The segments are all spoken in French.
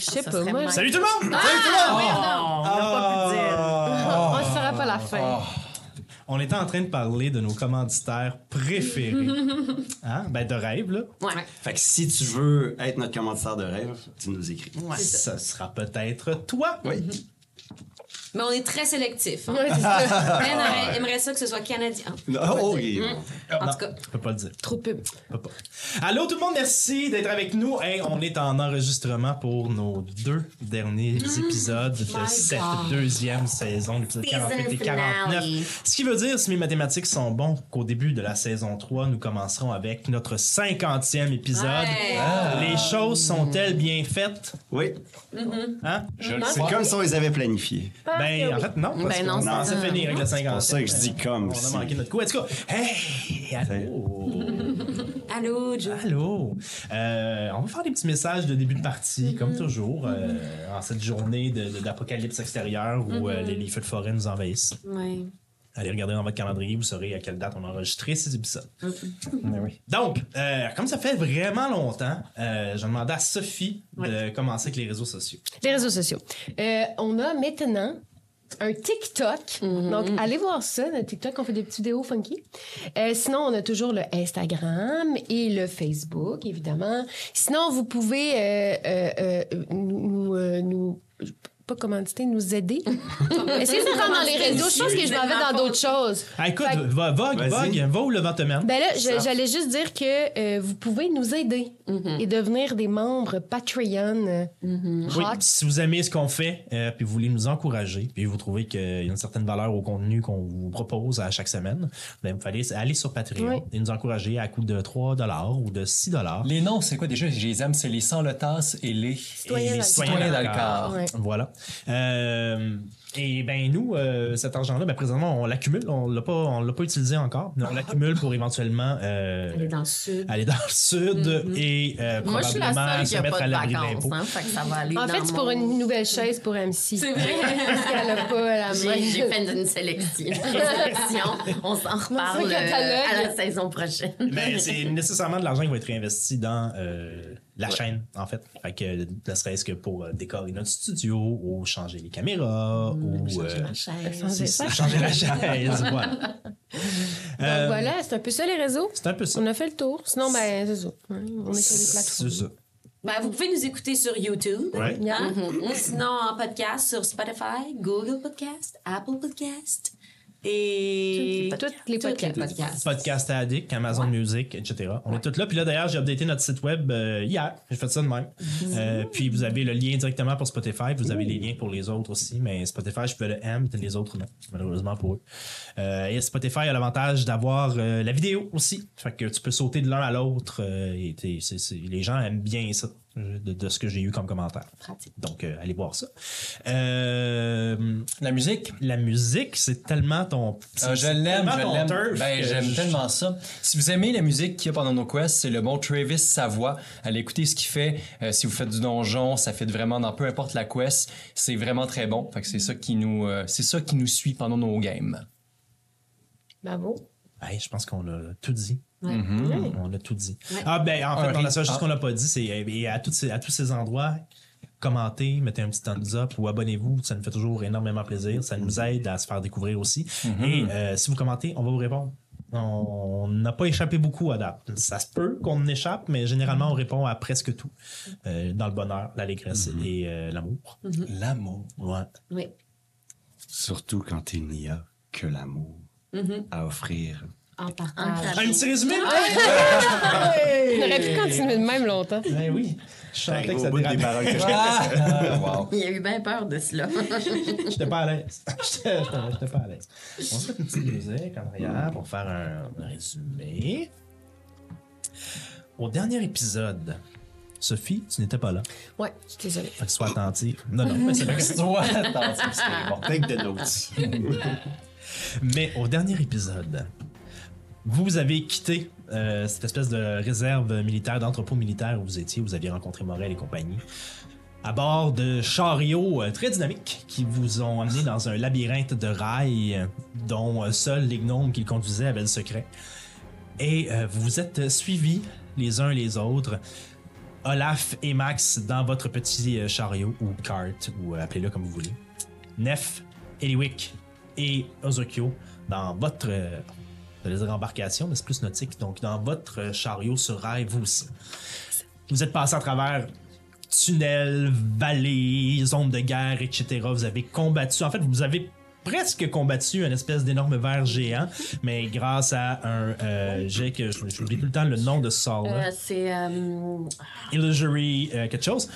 Je pense sais pas, moi. Salut tout le monde! Ah, Salut tout le monde! oui, non, on n'a pas pu dire. Ah. On ne saura pas la fin. On était en train de parler de nos commanditaires préférés. Hein? Ben, de rêve, là. Ouais. Fait que si tu veux être notre commanditaire de rêve, tu nous écris. Ouais. Ça sera peut-être toi. Oui. Mais on est très sélectif. Hein. Ouais. Ben aurait- aimerait ça que ce soit canadien. Oh, oui. En Non, tout cas, je peux pas le dire. Trop pub. Pas. Allô tout le monde, merci d'être avec nous. Hey, on est en enregistrement pour nos deux derniers épisodes de My cette God. deuxième saison, l'épisode Season 48 et 49. finale. Ce qui veut dire, si mes mathématiques sont bons, qu'au début de la saison 3, nous commencerons avec notre 50e épisode. Ouais. Les choses sont-elles bien faites? Oui. Hein? Je le C'est comme si on les avait planifiés. Ben, en fait, non. Parce Ben non, ça. fini avec le 50e. C'est pour ça que je dis comme On a manqué notre coup. En tout cas, hey! Allô! allô, Joe. Allô! Euh, on va faire des petits messages de début de partie, comme toujours, euh, en cette journée de- de- d'apocalypse extérieure où euh, les, les feux de forêt nous envahissent. Ouais. Allez regarder dans votre calendrier, vous saurez à quelle date on a enregistré ces épisodes. Oui. Donc, euh, comme ça fait vraiment longtemps, euh, je demandais à Sophie de commencer avec les réseaux sociaux. Les réseaux sociaux. Euh, on a maintenant un TikTok. Donc, allez voir ça. Notre TikTok, on fait des petites vidéos funky. Euh, sinon, on a toujours le Instagram et le Facebook, évidemment. Sinon, vous pouvez euh, euh, nous... nous pas commanditer, nous aider. Essayez de faire dans les réseaux. Je pense que je m'en vais dans d'autres choses. Ah, écoute, Fait que- va, vogue, Vas-y. vogue, va où le vent te mène. Ben là, je- j'allais juste dire que euh, vous pouvez nous aider et devenir des membres Patreon. euh, Oui, hot. si vous aimez ce qu'on fait, euh, puis vous voulez nous encourager, puis vous trouvez qu'il y a une certaine valeur au contenu qu'on vous propose à chaque semaine, ben, vous fallait aller sur Patreon Oui. et nous encourager à coût de 3 ou de 6 Les noms, c'est quoi déjà? Je les aime, c'est les sans le tasse et les. Citoyens et dans le citoyens corps. dans le corps. Ouais. Voilà. Euh, et ben nous, euh, cet argent-là, ben, présentement, on l'accumule. On l'a pas, on l'a pas utilisé encore, mais on l'accumule pour éventuellement euh, Aller dans le sud. aller dans le sud et euh, Moi, suis la probablement se mettre à l'abri l'impôt. hein, fait que ça va aller En dans fait, c'est pour mon- une nouvelle chaise pour MC. C'est vrai. Parce qu'elle a pas la main. J'ai j'ai fait une sélection. On s'en reparle euh, à la saison prochaine. Mais c'est nécessairement de l'argent qui va être réinvesti dans euh, la chaîne, en fait. Fait que, ne serait-ce que pour euh, décorer notre studio, ou changer les caméras, ou Changer euh, ma chaise. Changer c'est- ça. changer la chaise. voilà. Donc Euh, voilà, c'est un peu ça les réseaux. C'est un peu ça. On a fait le tour. Sinon, ben, c'est ça. On est sur les C'est plateformes. ça. Ben, vous pouvez nous écouter sur YouTube. Ouais. Hein? Ou Sinon, en podcast sur Spotify, Google Podcast, Apple Podcast et Toutes les podcasts. Podcast Addict, Amazon Music, etc. On est tous là. Puis là, d'ailleurs, j'ai updaté notre site web euh, hier. J'ai fait ça de même. Euh, puis vous avez le lien directement pour Spotify. Vous avez les liens pour les autres aussi. Mais Spotify, je peux le M, les autres non. Malheureusement pour eux. Euh, et Spotify a l'avantage d'avoir euh, la vidéo aussi. Fait que tu peux sauter de l'un à l'autre. euh, et t'es- c'est- c'est- les gens aiment bien ça. De, de ce que j'ai eu comme commentaire. Pratique. Donc, euh, allez voir ça. Euh, La musique? la musique, c'est tellement ton. Euh, je l'aime, tellement je l'aime. Ben, j'aime je- tellement ça. Si vous aimez la musique qu'il y a pendant nos quests, c'est le bon Travis Savoie. Allez écouter ce qu'il fait. Euh, si vous faites du donjon, ça fait vraiment dans peu importe la quest. C'est vraiment très bon. Fait que c'est ça qui nous, euh, c'est ça qui nous suit pendant nos games. Bravo. Hey, je pense qu'on a tout dit. Ouais. Mhm. On a tout dit. Ouais. Ah, ben, en fait, la rythme. seule chose Ah. qu'on n'a pas dit, c'est et à, tous ces, à tous ces endroits, commentez, mettez un petit thumbs up ou abonnez-vous. Ça nous fait toujours énormément plaisir. Ça nous aide à se faire découvrir aussi. Et euh, si vous commentez, on va vous répondre. On n'a pas échappé beaucoup à date. Ça se peut qu'on en échappe, mais généralement, on répond à presque tout. Euh, dans le bonheur, l'allégresse et euh, l'amour. L'amour. Ouais. Oui. Surtout quand il n'y a que l'amour à offrir. En Un partage. petit résumé? On aurait pu continuer de même longtemps. Ben oui. Je chantais que ça bout des paroles que je Ah, wow. Il a eu bien peur de cela. J'étais pas à l'aise. J'étais pas à l'aise. On se mettre une petite musique en arrière pour faire un résumé. Au dernier épisode, Sophie, tu n'étais pas là. Ouais, je suis désolée. Fait que sois attentive. Non, non, mais c'est pas grave. Toi, attention, c'est bon. Take the notes. Mais au dernier épisode, vous avez quitté euh, cette espèce de réserve militaire, d'entrepôt militaire où vous étiez, vous aviez rencontré Morel et compagnie, à bord de chariots euh, très dynamiques qui vous ont amené dans un labyrinthe de rails dont euh, seuls les gnomes qui le conduisaient avaient le secret. Et vous vous êtes suivis les uns les autres Olaf et Max dans votre petit chariot ou cart, ou appelez-le comme vous voulez. Nef, Eliwick et Ozokyo dans votre j'allais dire embarcation, mais c'est plus nautique, donc dans votre euh, chariot sur rail, vous aussi. Vous êtes passé à travers tunnels, vallées, zones de guerre, etc. Vous avez combattu, en fait, vous avez presque combattu une espèce d'énorme ver géant, mais grâce à un euh, jet que je- j'oublie tout le temps le nom de ce sort-là. Euh, c'est. euh, Illusory euh, quelque chose.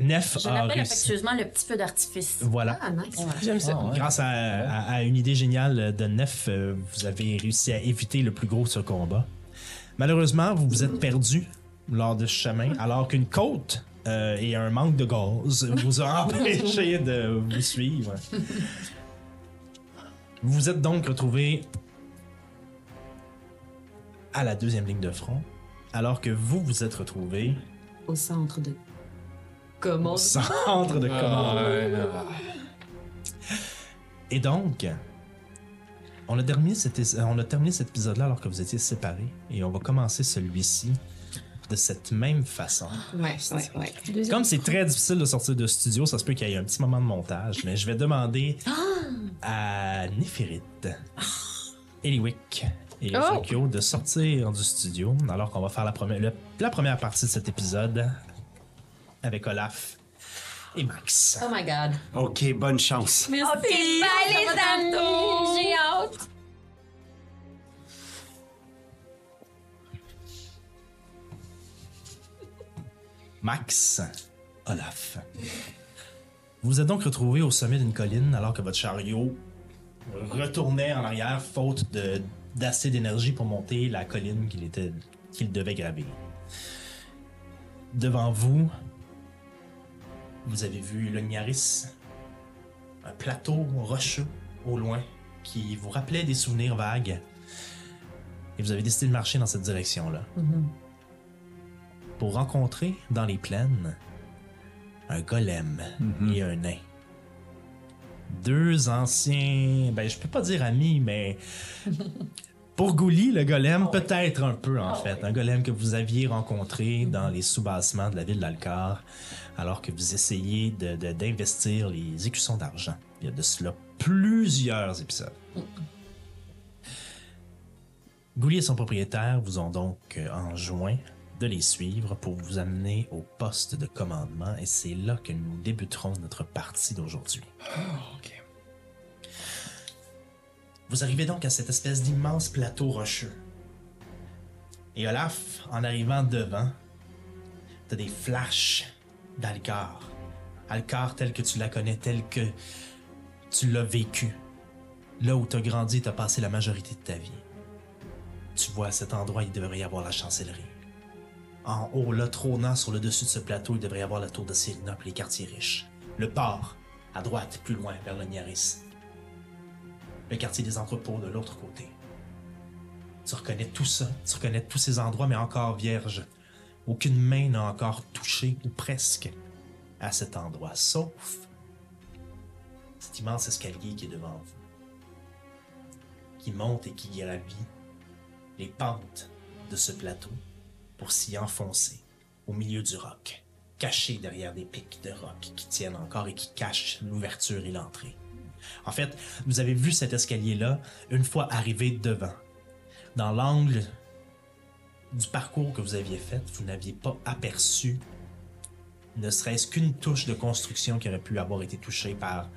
Nef je a l'appelle réussi. affectueusement le petit feu d'artifice. Voilà. Ah, nice. J'aime ça. Ah, ouais. Grâce à, à- à une idée géniale de Nef, euh, vous avez réussi à éviter le plus gros de ce combat. Malheureusement, vous vous êtes perdu lors de ce chemin, alors qu'une côte euh, et un manque de gaz vous a empêché de vous suivre. Vous vous êtes donc retrouvé à la deuxième ligne de front, alors que vous vous êtes retrouvé Au centre de. Comment? au centre de commande. Et donc, on a terminé cet, on a terminé cet épisode-là alors que vous étiez séparés. Et on va commencer celui-ci de cette même façon. Ouais, ouais, ouais. Comme c'est très difficile de sortir de studio, ça se peut qu'il y ait un petit moment de montage, mais je vais demander à Néphérite, Eliwick et Oh! De sortir du studio alors qu'on va faire la première, le- la première partie de cet épisode avec Olaf et Max. Oh my god. OK, bonne chance. Merci. bye, les amis. J'ai hâte. Max, Olaf. Vous vous êtes donc retrouvé au sommet d'une colline alors que votre chariot retournait en arrière faute de- d'assez d'énergie pour monter la colline qu'il était qu'il devait gravir. Devant vous, vous avez vu le Niaris, un plateau rocheux au loin qui vous rappelait des souvenirs vagues. Et vous avez décidé de marcher dans cette direction-là pour rencontrer dans les plaines un golem et un nain. Deux anciens, ben je peux pas dire amis, mais pour Gouli, le golem, peut-être un peu en fait. Un golem que vous aviez rencontré dans les sous-bassements de la ville d'Alcar, alors que vous essayez de- de- d'investir les écussons d'argent. Il y a de cela plusieurs épisodes. Gouli et son propriétaire vous ont donc euh, enjoint de les suivre pour vous amener au poste de commandement et c'est là que nous débuterons notre partie d'aujourd'hui. ok. Vous arrivez donc à cette espèce d'immense plateau rocheux. Et Olaf, en arrivant devant, t'as des flashs d'Alcar. Alcar telle que tu la connais, telle que tu l'as vécu. Là où t'as grandi t'as passé la majorité de ta vie. Tu vois, à cet endroit, il devrait y avoir la chancellerie. En haut, là, trônant sur le dessus de ce plateau, il devrait y avoir la tour de Cyrinople et les quartiers riches. Le port, à droite, plus loin, vers le Niaris le quartier des entrepôts de l'autre côté. Tu reconnais tout ça, tu reconnais tous ces endroits, mais encore vierges. Aucune main n'a encore touché, ou presque, à cet endroit, sauf cet immense escalier qui est devant vous, qui monte et qui gravit les pentes de ce plateau pour s'y enfoncer au milieu du roc, caché derrière des pics de roc qui tiennent encore et qui cachent l'ouverture et l'entrée. En fait, vous avez vu cet escalier-là une fois arrivé devant. Dans l'angle du parcours que vous aviez fait, vous n'aviez pas aperçu ne serait-ce qu'une touche de construction qui aurait pu avoir été touchée par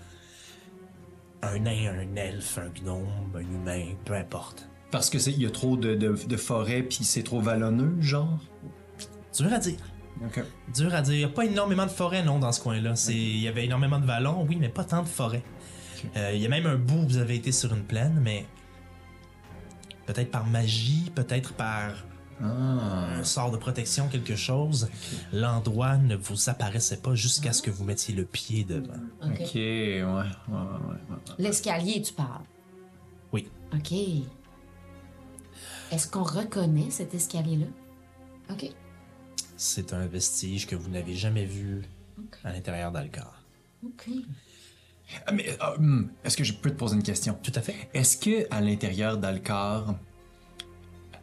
un nain, un elfe, un gnome, un humain, peu importe. Parce que c'est il y a trop de, de, de forêts puis c'est trop vallonneux, genre? Dur à dire. Ok. Dur à dire. Il n'y a pas énormément de forêts, non, dans ce coin-là. C'est- Il y avait énormément de vallons, oui, mais pas tant de forêts. Euh, Il y a même un bout où vous avez été sur une plaine, mais peut-être par magie, peut-être par Ah. un sort de protection, quelque chose, l'endroit ne vous apparaissait pas jusqu'à ce que vous mettiez le pied devant. OK. Ouais, ouais, ouais, ouais. L'escalier, tu parles? Oui. OK. Est-ce qu'on reconnaît cet escalier-là? OK. C'est un vestige que vous n'avez jamais vu à l'intérieur d'Alcar. OK. Ah, Mais ah, hum, est-ce que je peux te poser une question? Tout à fait. Est-ce que à l'intérieur d'Alcar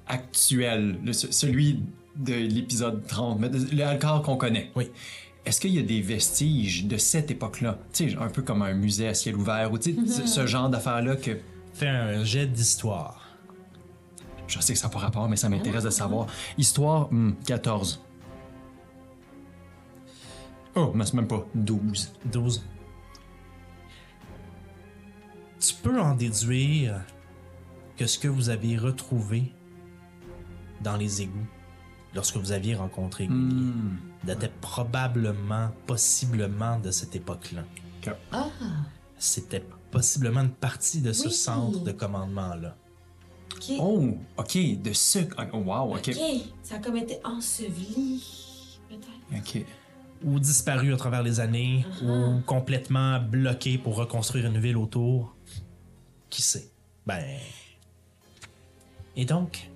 actuel, le- ce- celui de l'épisode 30, mais de- le Alcor qu'on connaît. Oui. Est-ce qu'il y a des vestiges de cette époque-là? Tu sais, un peu comme un musée à ciel ouvert ou tu sais, ce- ce genre d'affaires-là que Fais un jet d'histoire. je sais que ça n'a pas rapport, mais ça m'intéresse de savoir. Histoire, hmm, 14. Oh, mais c'est même pas 12. 12. Tu peux en déduire que ce que vous avez retrouvé dans les égouts lorsque vous aviez rencontré Gulli Hmm. datait probablement, possiblement de cette époque-là. Ah, C'était possiblement une partie de ce Oui. centre de commandement-là. OK. Oh, ok, de ce. Oh, wow, ok. OK. Ça a comme été enseveli, peut-être. Ok. Ou disparu à travers les années, ou complètement bloqué pour reconstruire une ville autour. Qui sait? Ben. Et donc,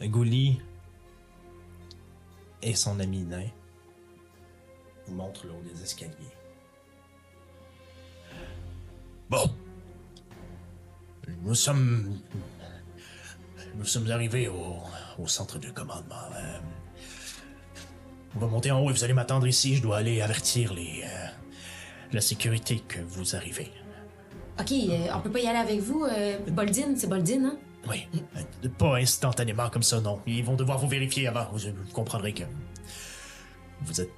Gouli et son ami nain vous montrent le haut des escaliers. Bon. Nous sommes. Nous sommes arrivés au, au centre de commandement. Euh, on va monter en haut et vous allez m'attendre ici. Je dois aller avertir les. euh, la sécurité que vous arrivez. OK, euh, on peut pas y aller avec vous. Euh, c'est Boldine, hein? Oui. Pas instantanément comme ça, non. Ils vont devoir vous vérifier avant. Vous, vous comprendrez que. Vous êtes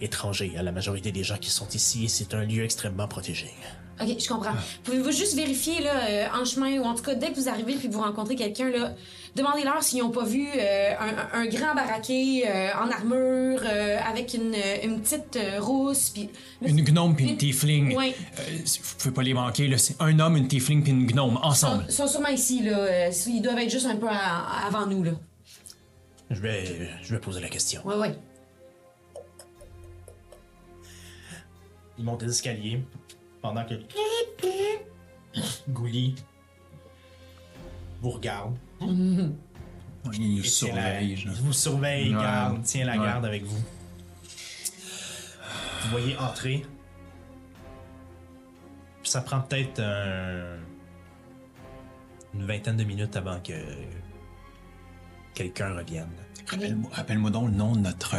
étranger à la majorité des gens qui sont ici et c'est un lieu extrêmement protégé. OK, je comprends. Pouvez-vous juste vérifier, là, euh, en chemin, ou en tout cas, dès que vous arrivez puis que vous rencontrez quelqu'un, là, demandez-leur s'ils n'ont pas vu euh, un, un grand baraqué euh, en armure, euh, avec une, une petite euh, rousse, puis... Une gnome puis une tiefling. Ouais. Euh, vous pouvez pas les manquer, là. C'est un homme, une tiefling puis une gnome, Ils ensemble. sont, sont sûrement ici, là. ils doivent être juste un peu à- avant nous, là. Je vais, je vais poser la question. Ouais, ouais. Il monte les escaliers pendant que Gouli vous regarde. Il la- surveille, il vous surveille, Ouais. garde, tient la Ouais. garde avec vous. Vous voyez entrer. Puis ça prend peut-être un- une vingtaine de minutes avant que quelqu'un revienne. Rappelle-moi donc le nom de notre,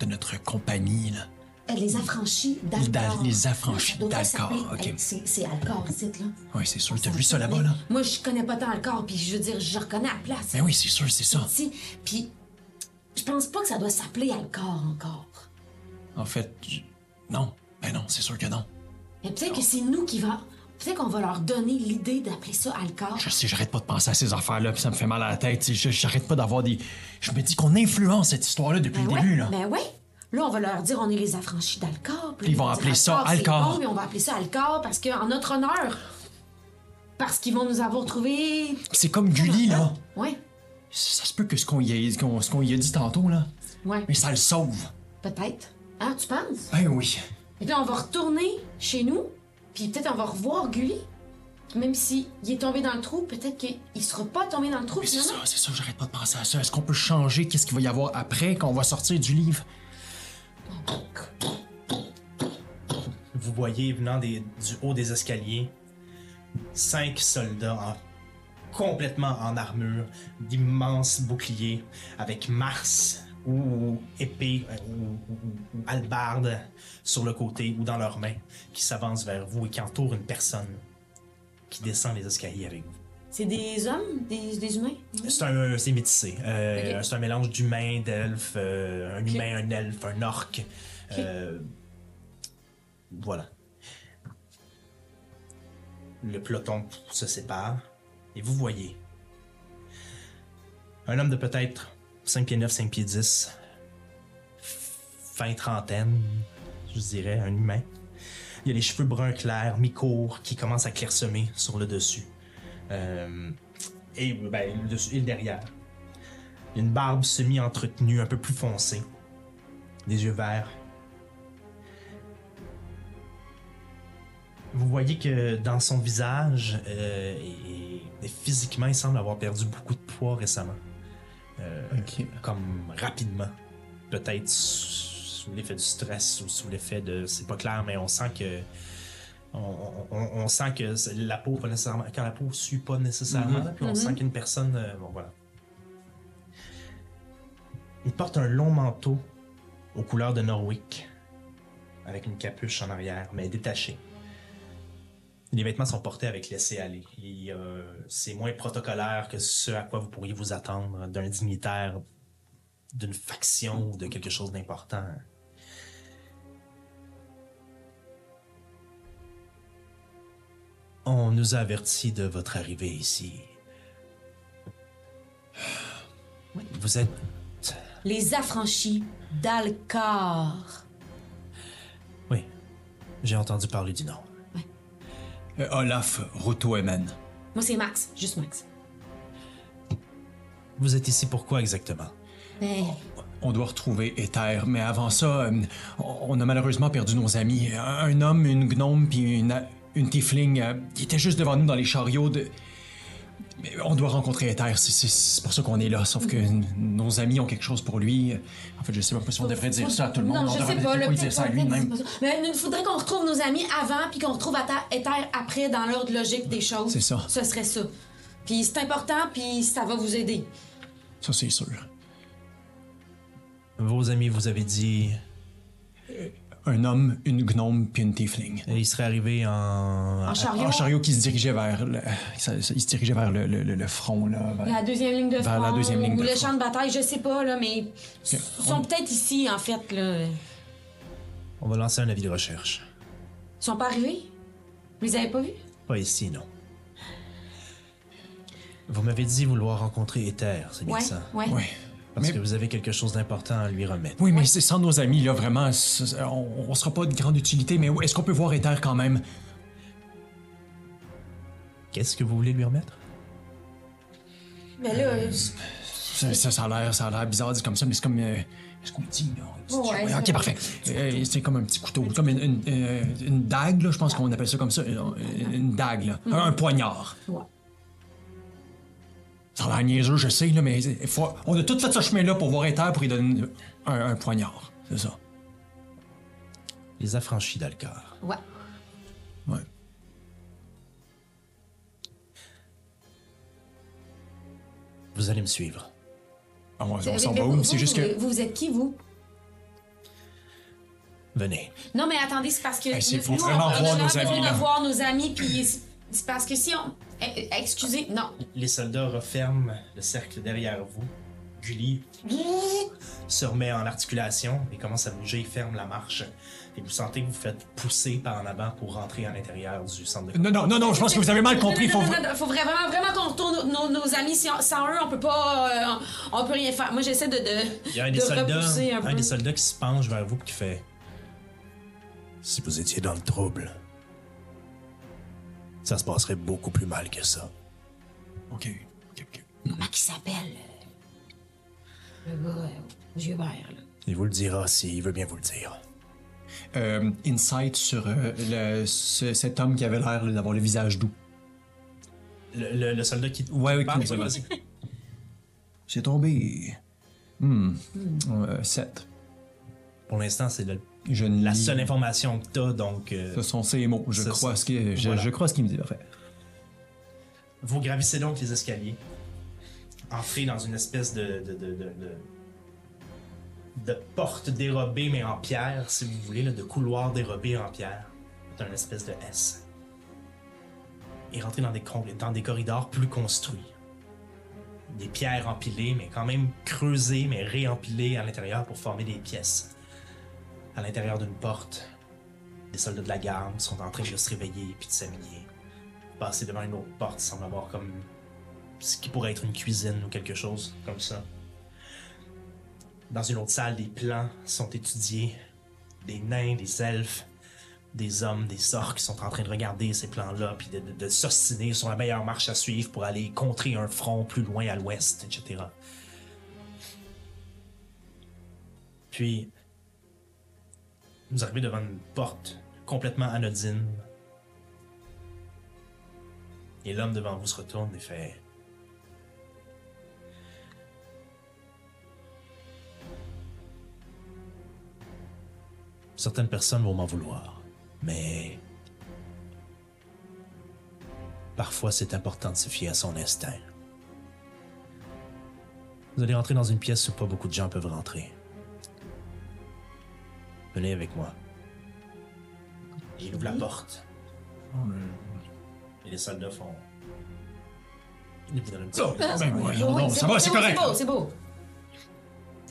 de notre compagnie, là. Euh, les affranchis d'Alcor. les affranchis d'Alcor, ok. C'est c'est Alcor, ici, là. Oui, c'est sûr. T'as vu ça là-bas, là? Moi, je connais pas tant Alcor, puis je veux dire, je reconnais la place. Ben oui, c'est sûr, c'est ça. Ici, puis je pense pas que ça doit s'appeler Alcor encore. En fait, non. Ben non, c'est sûr que non. Mais peut-être que c'est nous qui va. Peut-être qu'on va leur donner l'idée d'appeler ça Alcor. Je sais, j'arrête pas de penser à ces affaires-là, puis ça me fait mal à la tête. J'arrête pas d'avoir des. Je me dis qu'on influence cette histoire-là depuis Ben le ouais, début, là. Ben ouais. Là, on va leur dire on est les affranchis d'Alcor. puis Ils là, vont appeler ça Alcor. bon, mais on va appeler ça Alcor parce qu'en notre honneur. Parce qu'ils vont nous avoir trouvé. C'est comme Gulli, là. Ouais, Ça se peut que ce qu'on y, y a dit tantôt, là, ouais. mais ça le sauve. Peut-être. Ah, tu penses? Ben oui. Et puis on va retourner chez nous, puis peut-être on va revoir Gulli. Même si il est tombé dans le trou, peut-être qu'il sera pas tombé dans le trou, c'est ça, c'est ça, j'arrête pas de penser à ça. Est-ce qu'on peut changer qu'est-ce qu'il va y avoir après quand on va sortir du livre? Vous voyez venant du haut des escaliers cinq soldats en- complètement en armure, d'immenses boucliers avec Mars ou épée euh, ou, ou- hallebarde sur le côté ou dans leurs mains qui s'avancent vers vous et qui entourent une personne qui descend les escaliers avec vous. C'est des hommes, des, des humains? C'est un c'est métissé. Euh. C'est un mélange d'humain, d'elfe, euh, un humain, un elfe, un orc. Euh, voilà. Le peloton se sépare et vous voyez un homme de peut-être 5 pieds 9, 5 pieds 10, fin trentaine, je dirais, un humain. Il a les cheveux bruns clairs, mi-courts, qui commencent à clairsemer sur le dessus. Euh, et ben, le derrière. Une barbe semi-entretenue, un peu plus foncée. Des yeux verts. Vous voyez que dans son visage, euh, et, et physiquement, il semble avoir perdu beaucoup de poids récemment. Euh, Comme rapidement. Peut-être sous l'effet du stress ou sous l'effet de. C'est pas clair, mais on sent que. On, on- on sent que la peau, pas nécessairement. Quand la peau suit pas nécessairement, puis on sent qu'une personne. euh, bon, voilà. Il porte un long manteau aux couleurs de Norwick, avec une capuche en arrière, mais détachée. Les vêtements sont portés avec laisser-aller. Euh, C'est moins protocolaire que ce à quoi vous pourriez vous attendre d'un dignitaire d'une faction ou de quelque chose d'important. On nous a avertis de votre arrivée ici. Vous êtes Les affranchis d'Alcar. Oui, j'ai entendu parler du nom. Euh, Olaf Rutoemen. Moi, c'est Max. Juste Max. Vous êtes ici pourquoi exactement? Ben, On doit retrouver Ether, mais avant ça, euh, on a malheureusement perdu nos amis. Un, un homme, une gnome, puis une, une tiefling euh, qui était juste devant nous dans les chariots de... Mais on doit rencontrer Ether, c'est- pour ça qu'on est là. Sauf que n- nos amis ont quelque chose pour lui. En fait, je sais même pas si on devrait dire ça à tout le monde. Non, on je devrait sais pas. dire ça à pas, lui peut-être même. c'est pas ça. Mais il faudrait qu'on retrouve nos amis avant, puis qu'on retrouve Ether après dans l'ordre logique des choses. C'est ça. Ce serait ça. Puis c'est important, puis ça va vous aider. Ça, c'est sûr. Vos amis vous avez dit Un homme, une gnome, puis une tiefling. il serait arrivé en, En chariot? Un chariot qui se dirigeait vers le, il se dirigeait vers le, le- le- le front, là. vers- La deuxième ligne de Vers front. la deuxième ligne ou de le front. champ de bataille, je sais pas, là, mais ils on- sont peut-être ici, en fait, là. On va lancer un avis de recherche. Ils sont pas arrivés? Vous les avez pas vus? Pas ici, non. Vous m'avez dit vouloir rencontrer Ether, c'est bien Ouais, ça? Ouais. Parce Mais- que vous avez quelque chose d'important à lui remettre. Oui, mais c'est sans nos amis, là, vraiment. On, on sera pas de grande utilité, mais est-ce qu'on peut voir Ether quand même? Qu'est-ce que vous voulez lui remettre? Mais là, euh, Ça, ça, ça a l'air, ça a l'air bizarre dit comme ça, mais c'est comme. euh, Est-ce qu'on dit, là? Ouais, ok, c'est parfait. Euh, c'est comme un petit couteau, comme une, une, euh, une dague, là, je pense qu'on appelle ça comme ça. Une, une dague, là. Un, un poignard. Ouais. Ça a l'air niaiseux, je sais, là, mais faut- on a tout fait ce chemin-là pour voir Ether pour lui donner un, un poignard. C'est ça. Les affranchis d'Alcar. ouais. Ouais. Vous allez me suivre. Ah, on, s'en va vous- où? C'est juste que. Vous, vous êtes qui, vous? Venez. Non, mais attendez, c'est parce que. Hey, nous, faut nous, vraiment on a voir nos besoin amis, de là. voir nos amis, puis c'est parce que si on. Eh, eh, Excusez, non. Les soldats referment le cercle derrière vous. Gully se remet en articulation et commence à bouger, ferme la marche. Et vous sentez que vous faites pousser par en avant pour rentrer à l'intérieur du centre de Non, non, non, non, je pense que vous avez mal compris. Faut... Non, non, non, non, faut vraiment, vraiment qu'on retourne nos, nos- nos amis. Sans, sans eux, on peut pas. euh, on, on peut rien faire. Moi, j'essaie de. de Il y a un des de soldats, un un peu. des soldats qui se penche vers vous et qui fait Si vous étiez dans le trouble, ça se passerait beaucoup plus mal que ça. Ok, ok, ok. Comment il s'appelle? euh, Le gars euh, aux yeux verts, là? Il vous le dira s'il veut bien vous le dire. Euh, insight sur euh, le, ce- cet homme qui avait l'air d'avoir le visage doux. Le, le- le soldat qui. Ouais, oui, qui nous. C'est tombé. Hmm. Euh, sept. Pour l'instant, c'est le- Je la lis- seule information que t'as, donc. euh, Ce sont ces mots. Je crois ce que je, Voilà. je crois ce qu'il me dit. Parfait. Vous gravissez donc les escaliers. Entrez dans une espèce de. de, de, de, porte dérobée, mais en pierre, si vous voulez, là, de couloir dérobé en pierre. C'est une espèce de S. Et rentrez dans des, dans des corridors plus construits. Des pierres empilées, mais quand même creusées, mais réempilées à l'intérieur pour former des pièces. À l'intérieur d'une porte, des soldats de la garde sont en train de se réveiller puis de s'habiller passer devant une autre porte, semble avoir comme ce qui pourrait être une cuisine ou quelque chose comme ça. Dans une autre salle, des plans sont étudiés, des nains, des elfes, des hommes, des orques sont en train de regarder ces plans-là, puis de, de, de s'ostiner sur la meilleure marche à suivre pour aller contrer un front plus loin à l'ouest, etc. Puis, vous arrivez devant une porte complètement anodine, et l'homme devant vous se retourne et fait. Certaines personnes vont m'en vouloir, mais. Parfois, c'est important de se fier à son instinct. Vous allez rentrer dans une pièce où pas beaucoup de gens peuvent rentrer. Venez avec moi. Il ouvre la porte. Et les soldats font. Il vous donne un petit peu. Ben voyons Oui, donc, ça va, c'est correct. C'est beau, c'est beau.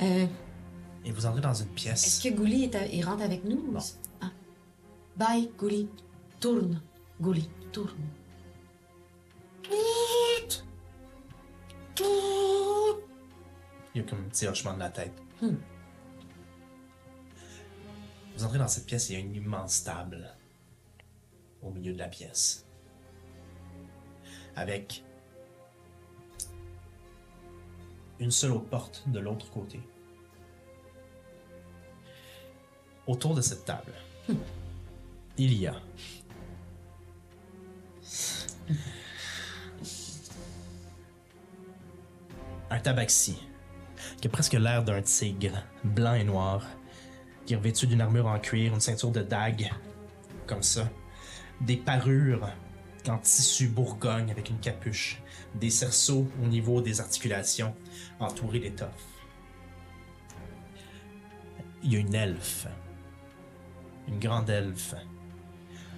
Euh, Et vous entrez dans une Est-ce pièce. que Gouli est à- il rentre avec nous? ou- Non. Ah. Bye, Gouli. Tourne. Gouli, tourne. Il y a comme un petit hochement de la tête. Hmm. Vous entrez dans cette pièce et il y a une immense table au milieu de la pièce. Avec une seule autre porte de l'autre côté. Autour de cette table, il y a un tabaxi qui a presque l'air d'un tigre, blanc et noir, qui est revêtu d'une armure en cuir, une ceinture de dague, comme ça, des parures en tissu bourgogne avec une capuche, des cerceaux au niveau des articulations, entourés d'étoffes. Il y a une elfe, une grande elfe,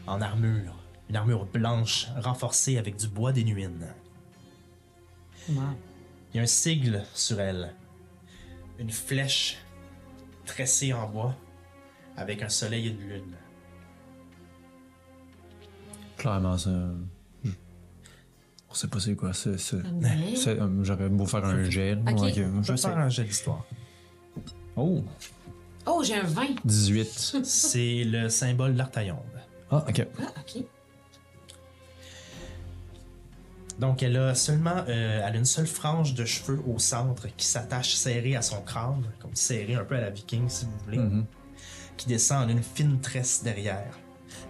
en armure, une armure blanche renforcée avec du bois des nuines. Il y a un sigle sur elle. Une flèche tressée en bois avec un soleil et une lune. Clairement, ça. On sait pas c'est quoi. C'est, c'est- Mais- c'est- euh, J'aurais beau faire un gel. Ok. Ouais, Je vais faire un jeu d'histoire. Oh, Oh, j'ai un 20. 18. C'est le symbole de l'Artaillonde. Ah, ok. Ah, ok. Donc, elle a seulement euh, elle a une seule frange de cheveux au centre qui s'attache serrée à son crâne, comme serrée un peu à la viking, si vous voulez, Mhm. qui descend en une fine tresse derrière.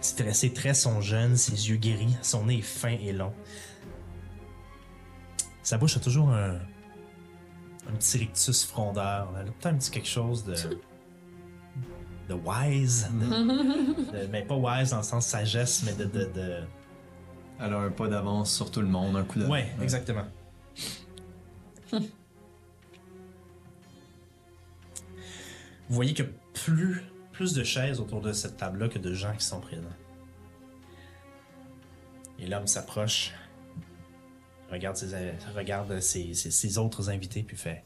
Ses, traits sont jeunes, ses yeux gris, son nez est fin et long. Sa bouche a toujours un, un petit rictus frondeur. Elle a peut-être un petit quelque chose de. de wise. de- de- mais pas wise dans le sens sagesse, mais de- de- de Elle a un pas d'avance sur tout le monde, un coup d'avance. Ouais, exactement. Vous voyez a plus, de chaises autour de cette table-là que de gens qui sont présents. Et l'homme s'approche, regarde, ses, regarde ses autres invités, puis fait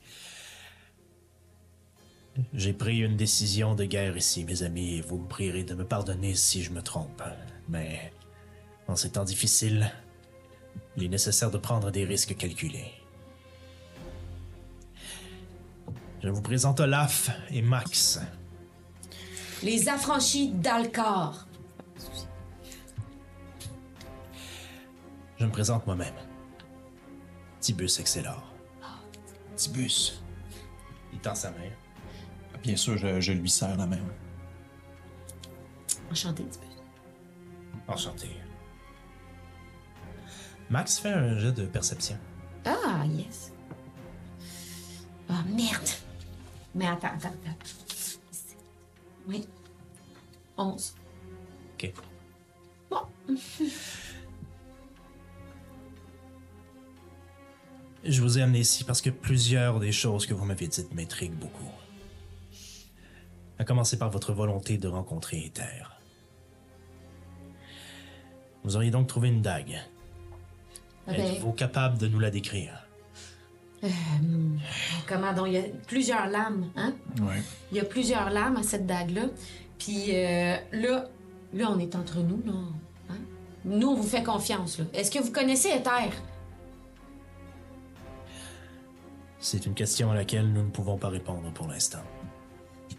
J'ai pris une décision de guerre ici, mes amis, et vous me prierez de me pardonner si je me trompe. Mais en ces temps difficiles, il est nécessaire de prendre des risques calculés. Je vous présente Olaf et Max. Les affranchis d'Alcor. Je me présente moi-même. Tibus Excellor. Tibus. Il tend sa main. Bien sûr, je, je lui serre la main. Enchanté, peu. Enchanté. Max fait un jet de perception. Ah, yes. Ah, merde. Mais attends, attends, attends. Oui. 11. Ok. Bon. Je vous ai amené ici parce que plusieurs des choses que vous m'avez dites m'intriguent beaucoup. À commencer par votre volonté de rencontrer Ether. Vous auriez donc trouvé une dague. Ben, Êtes-vous capable de nous la décrire? comment donc? Il y a plusieurs lames, hein? Ouais. Il y a plusieurs lames à cette dague-là. Puis euh, là, là, on est entre nous, là. Hein? Nous, on vous fait confiance, là. Est-ce que vous connaissez Ether? C'est une question à laquelle nous ne pouvons pas répondre pour l'instant.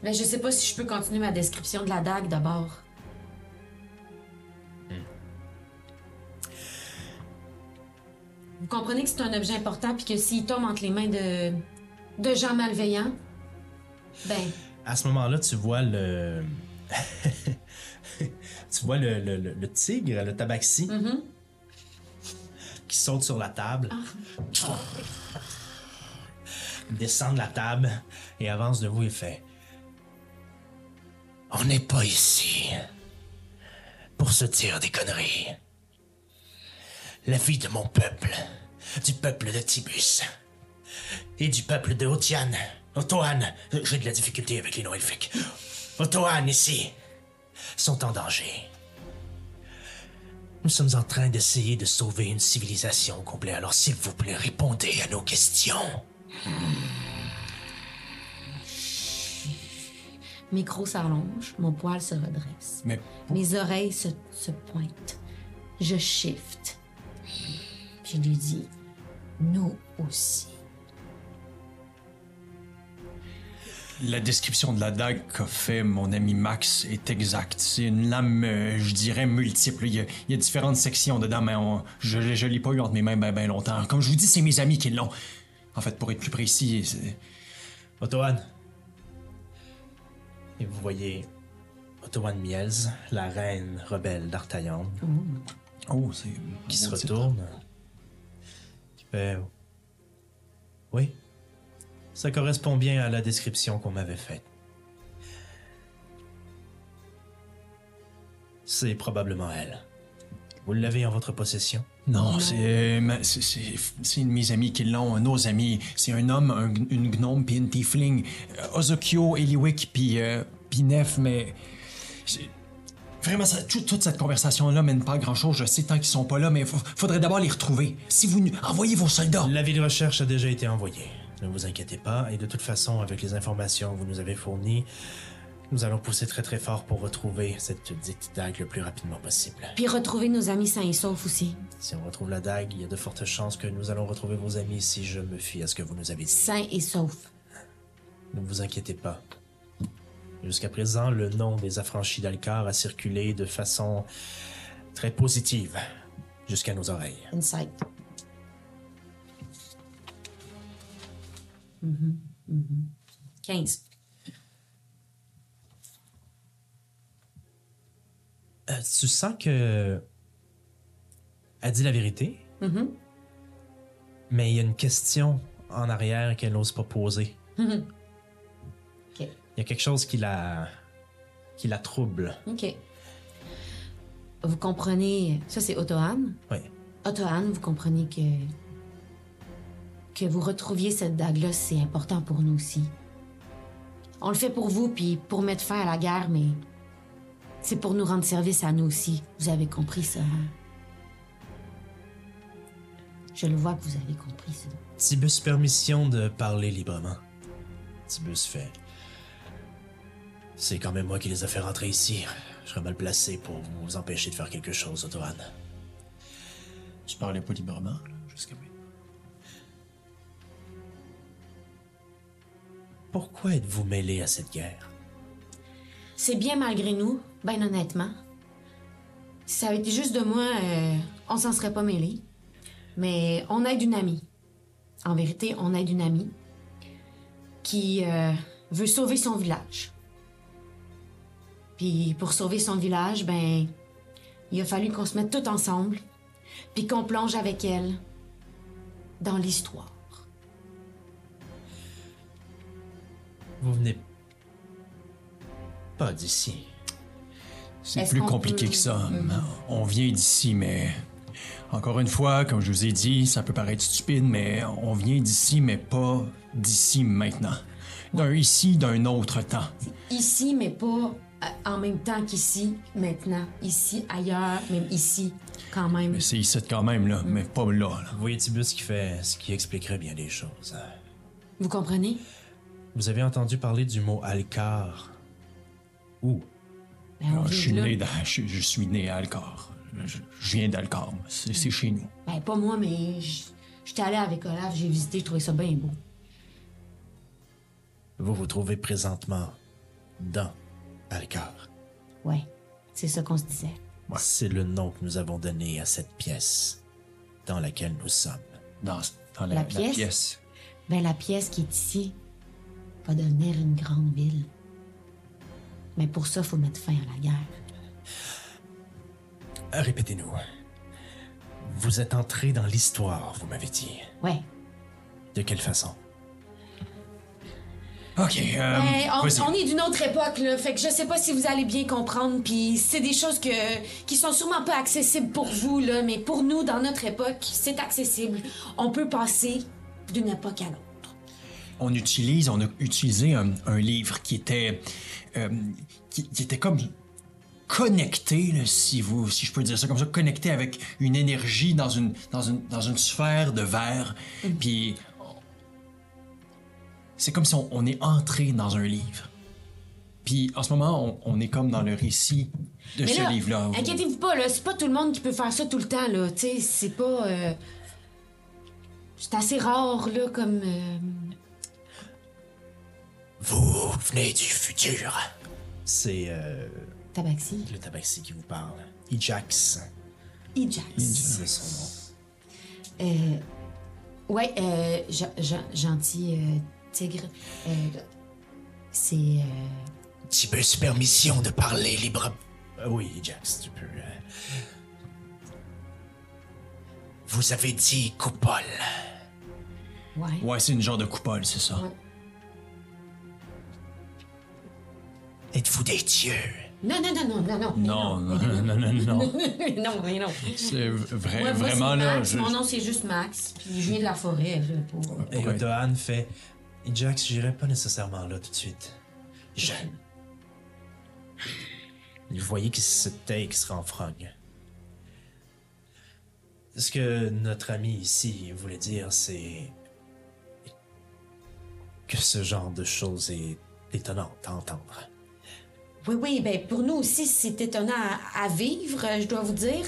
Mais je sais pas si je peux continuer ma description de la dague d'abord. Vous comprenez que c'est un objet important puis que s'il tombe entre les mains de, de gens malveillants, ben, À ce moment-là, tu vois le. tu vois le, le- tigre, le tabaxi, qui saute sur la table, descend de la table et avance de vous et fait On n'est pas ici pour se dire des conneries. La vie de mon peuple, du peuple de Tibus, et du peuple de Otian. Otoan, j'ai de la difficulté avec les noms elfiques. Otoan, ici, sont en danger. Nous sommes en train d'essayer de sauver une civilisation au complet, alors s'il vous plaît, répondez à nos questions. Mes crocs s'allongent, mon poil se redresse. Mais Mes oreilles se, se pointent. Je shift. Je lui dis, nous aussi. La description de la dague qu'a fait mon ami Max est exacte. C'est une lame, euh, je dirais, multiple. Il y, a, il y a différentes sections dedans, mais on- je ne l'ai pas eu entre mes mains bien ben longtemps. Comme je vous dis, c'est mes amis qui l'ont. En fait, pour être plus précis, c'est... Otoan. Et vous voyez Otoan Miels, la reine rebelle d'Artayan, Oh, c'est... qui se retourne. Qui fait. Oui. Ça correspond bien à la description qu'on m'avait faite. C'est probablement elle. Vous l'avez en votre possession? Non, c'est, c'est, une de mes amis qui l'ont, nos amis. C'est un homme, un une gnome, puis une tiefling. Euh, Ozokyo, Eliwick, puis, euh, Nef, mais... Vraiment, ça- tout- toute cette conversation-là mène pas à grand-chose. Je sais tant qu'ils sont pas là, mais il faudrait d'abord les retrouver. Si vous... Envoyez vos soldats! L'avis de recherche a déjà été envoyé. Ne vous inquiétez pas, et de toute façon, avec les informations que vous nous avez fournies, nous allons pousser très très fort pour retrouver cette dite dague le plus rapidement possible. Puis retrouver nos amis sains et saufs aussi. Si on retrouve la dague, il y a de fortes chances que nous allons retrouver vos amis si je me fie à ce que vous nous avez dit. Sains et saufs. Ne vous inquiétez pas. Jusqu'à présent, le nom des affranchis d'Alcar a circulé de façon très positive jusqu'à nos oreilles. Insight. Mhm, mhm. 15. Euh, tu sens que. Elle dit la vérité, Mhm. mais il y a une question en arrière qu'elle n'ose pas poser. Il y a quelque chose qui la. qui la trouble. OK. Vous comprenez... Ça, c'est Otoan. Oui. Otoan, vous comprenez que... Que vous retrouviez cette dague-là, c'est important pour nous aussi. On le fait pour vous, puis pour mettre fin à la guerre, mais... C'est pour nous rendre service à nous aussi. Vous avez compris ça, hein? Je le vois que vous avez compris ça. Tibus permission de parler librement. Tibus fait. C'est quand même moi qui les a fait rentrer ici. Je serais mal placé pour vous empêcher de faire quelque chose, Otoan. Je parlais pas librement, là, jusqu'à maintenant. Pourquoi êtes-vous mêlé à cette guerre? C'est bien malgré nous, ben honnêtement. Si ça avait été juste de moi, euh, on s'en serait pas mêlé. Mais on aide une amie. En vérité, on aide une amie qui euh, veut sauver son village. Puis pour sauver son village, ben, il a fallu qu'on se mette tous ensemble, puis qu'on plonge avec elle dans l'histoire. Vous venez pas d'ici. C'est plus compliqué peut- que ça. On vient d'ici, mais... Encore une fois, comme je vous ai dit, ça peut paraître stupide, mais on vient d'ici, mais pas d'ici maintenant. D'un ici, d'un autre temps. Ici, mais pas en même temps qu'ici, maintenant. Ici, ailleurs, même ici, quand même. Mais c'est ici quand même, là, mais pas là. là. Vous voyez Tibus qui fait ce qui expliquerait bien les choses. Vous comprenez? Vous avez entendu parler du mot Alcar? Où? Ben, Alors, je, suis né dans- je, je suis né à Alcor. Je, je viens d'Alcor. C'est c'est chez nous. Ben, pas moi, mais j'étais allée avec Olaf, j'ai visité, je trouvais ça bien beau. Vous vous trouvez présentement dans Alcar. Ouais, c'est ça qu'on se disait. C'est le nom que nous avons donné à cette pièce dans laquelle nous sommes. Dans, dans la, La la pièce? pièce. Ben, la pièce qui est ici va devenir une grande ville. Mais pour ça, faut mettre fin à la guerre. Répétez-nous. Vous êtes entré dans l'histoire, vous m'avez dit. Ouais. De quelle façon? OK, euh, Ben, on, est d'une autre époque, là. Fait que je sais pas si vous allez bien comprendre. Puis c'est des choses que, qui sont sûrement pas accessibles pour vous, là. Mais pour nous, dans notre époque, c'est accessible. On peut passer d'une époque à l'autre. on utilise, on a utilisé un, un livre qui était, euh, qui, qui était comme connecté, là, si vous, si je peux dire ça comme ça, connecté avec une énergie dans une, dans une, dans une sphère de verre. Puis c'est comme si on, on est entré dans un livre. Puis en ce moment, on, on est comme dans le récit de Mais ce là, livre-là. Inquiétez-vous pas, là, c'est pas tout le monde qui peut faire ça tout le temps, là. Tu sais, c'est pas. euh, C'est assez rare, là, comme. euh, Vous venez du futur. C'est euh, Tabaxi. le tabaxi qui vous parle. Ijax, Ijax. c'est son nom. Euh, ouais, euh, gen- gen- gentil euh, tigre. Euh, c'est. euh, Tibus, permission de parler libre. Euh, oui, Ijax, tu peux. euh, Vous avez dit coupole. ouais. Ouais, c'est une genre de coupole, c'est ça. Ouais. Êtes-vous des dieux? Non, non, non, non, non, non. Non, non, non, non, non. non, mais non. C'est vrai, Moi, moi, vraiment c'est là. Max. je- Mon nom, c'est juste Max. Puis je viens de la forêt, là, pour. Et. Otohan fait Ijax, j'irai pas nécessairement là tout de suite. Je. Vous voyez que ce take sera en frogne. Ce que notre ami ici voulait dire, c'est. que ce genre de choses est étonnant à entendre. Oui, oui, ben pour nous aussi, c'est étonnant à vivre, je dois vous dire.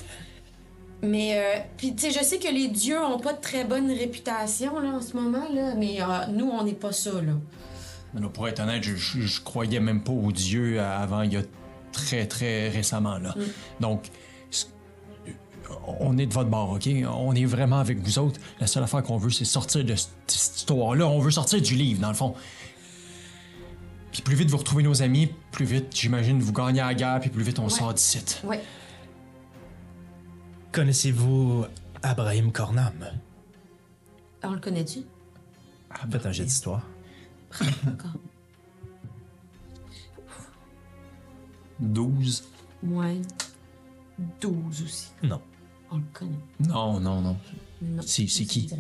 Mais, euh, puis, tu sais, je sais que les dieux ont pas de très bonne réputation, là, en ce moment, là. Mais euh, nous, on n'est pas ça, là. Mais là, pour être honnête, je, je, je croyais même pas aux dieux avant il y a très très récemment là. Donc c- on est de votre bord, ok? On est vraiment avec vous autres. La seule affaire qu'on veut, c'est sortir de cette histoire-là. On veut sortir du livre, dans le fond. Puis plus vite vous retrouvez nos amis, plus vite, j'imagine, vous gagnez la guerre, puis plus vite on sort d'ici. Ouais. Connaissez-vous Abraham Cornam On le connaît-tu? Faites un jet d'histoire. D'accord. 12. Ouais. 12 aussi. Non. On le connaît. Non, non, non. Non. C'est- c'est qui?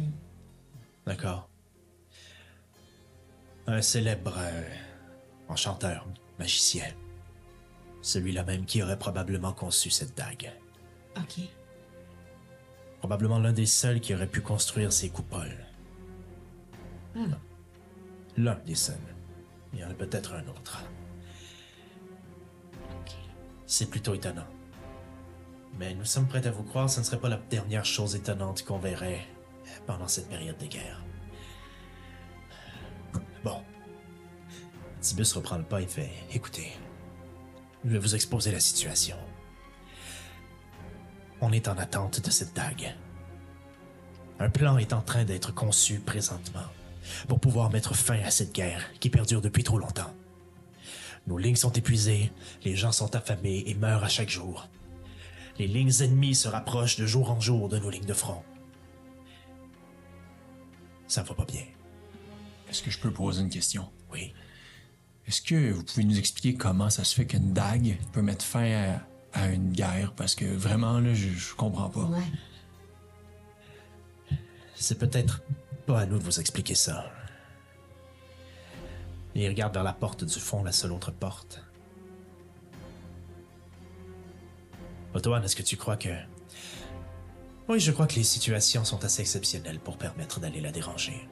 D'accord. Un célèbre euh, enchanteur, magicien. Celui-là même qui aurait probablement conçu cette dague. OK. Probablement l'un des seuls qui aurait pu construire ces coupoles. Hmm. L'un des seuls. Il y en a peut-être un autre. C'est plutôt étonnant. Mais nous sommes prêts à vous croire, ce ne serait pas la dernière chose étonnante qu'on verrait pendant cette période de guerre. Bon. Tibus reprend le pas et fait Écoutez, je vais vous exposer la situation. On est en attente de cette dague. Un plan est en train d'être conçu présentement pour pouvoir mettre fin à cette guerre qui perdure depuis trop longtemps. Nos lignes sont épuisées, les gens sont affamés et meurent à chaque jour. Les lignes ennemies se rapprochent de jour en jour de nos lignes de front. Ça va pas bien, Est-ce que je peux poser une question? oui. Est-ce que vous pouvez nous expliquer comment ça se fait qu'une dague peut mettre fin à, à une guerre? Parce que vraiment, là, je, je comprends pas. Ouais. C'est peut-être pas à nous de vous expliquer ça. Il regarde vers la porte du fond, la seule autre porte. Otoan, est-ce que tu crois que... Oui, je crois que les situations sont assez exceptionnelles pour permettre d'aller la déranger.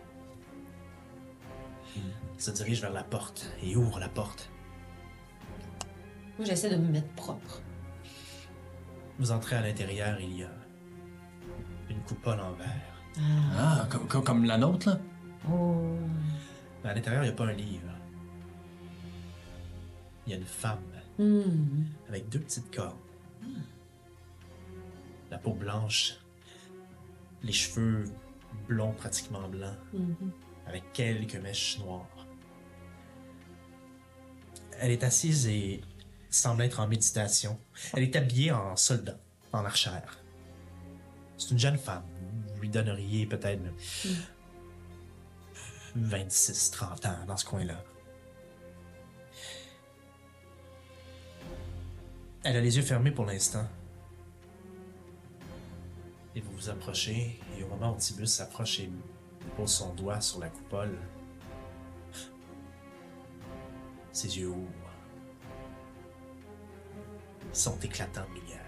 Il se dirige vers la porte et ouvre la porte. Moi, j'essaie de me mettre propre. Vous entrez à l'intérieur, il y a une coupole en verre. Ah, comme, comme- comme la nôtre, là? Oh. Mais à l'intérieur, il n'y a pas un livre. Il y a une femme Hmm. avec deux petites cornes. La peau blanche, les cheveux blonds, pratiquement blancs, avec quelques mèches noires. Elle est assise et semble être en méditation. Elle est habillée en soldat, en archère. C'est une jeune femme. Vous lui donneriez peut-être 26-30 ans dans ce coin-là. Elle a les yeux fermés pour l'instant. Et vous vous approchez, et au moment où Tibus s'approche et pose son doigt sur la coupole, Ses yeux ouvrent. Sont éclatants de lumière.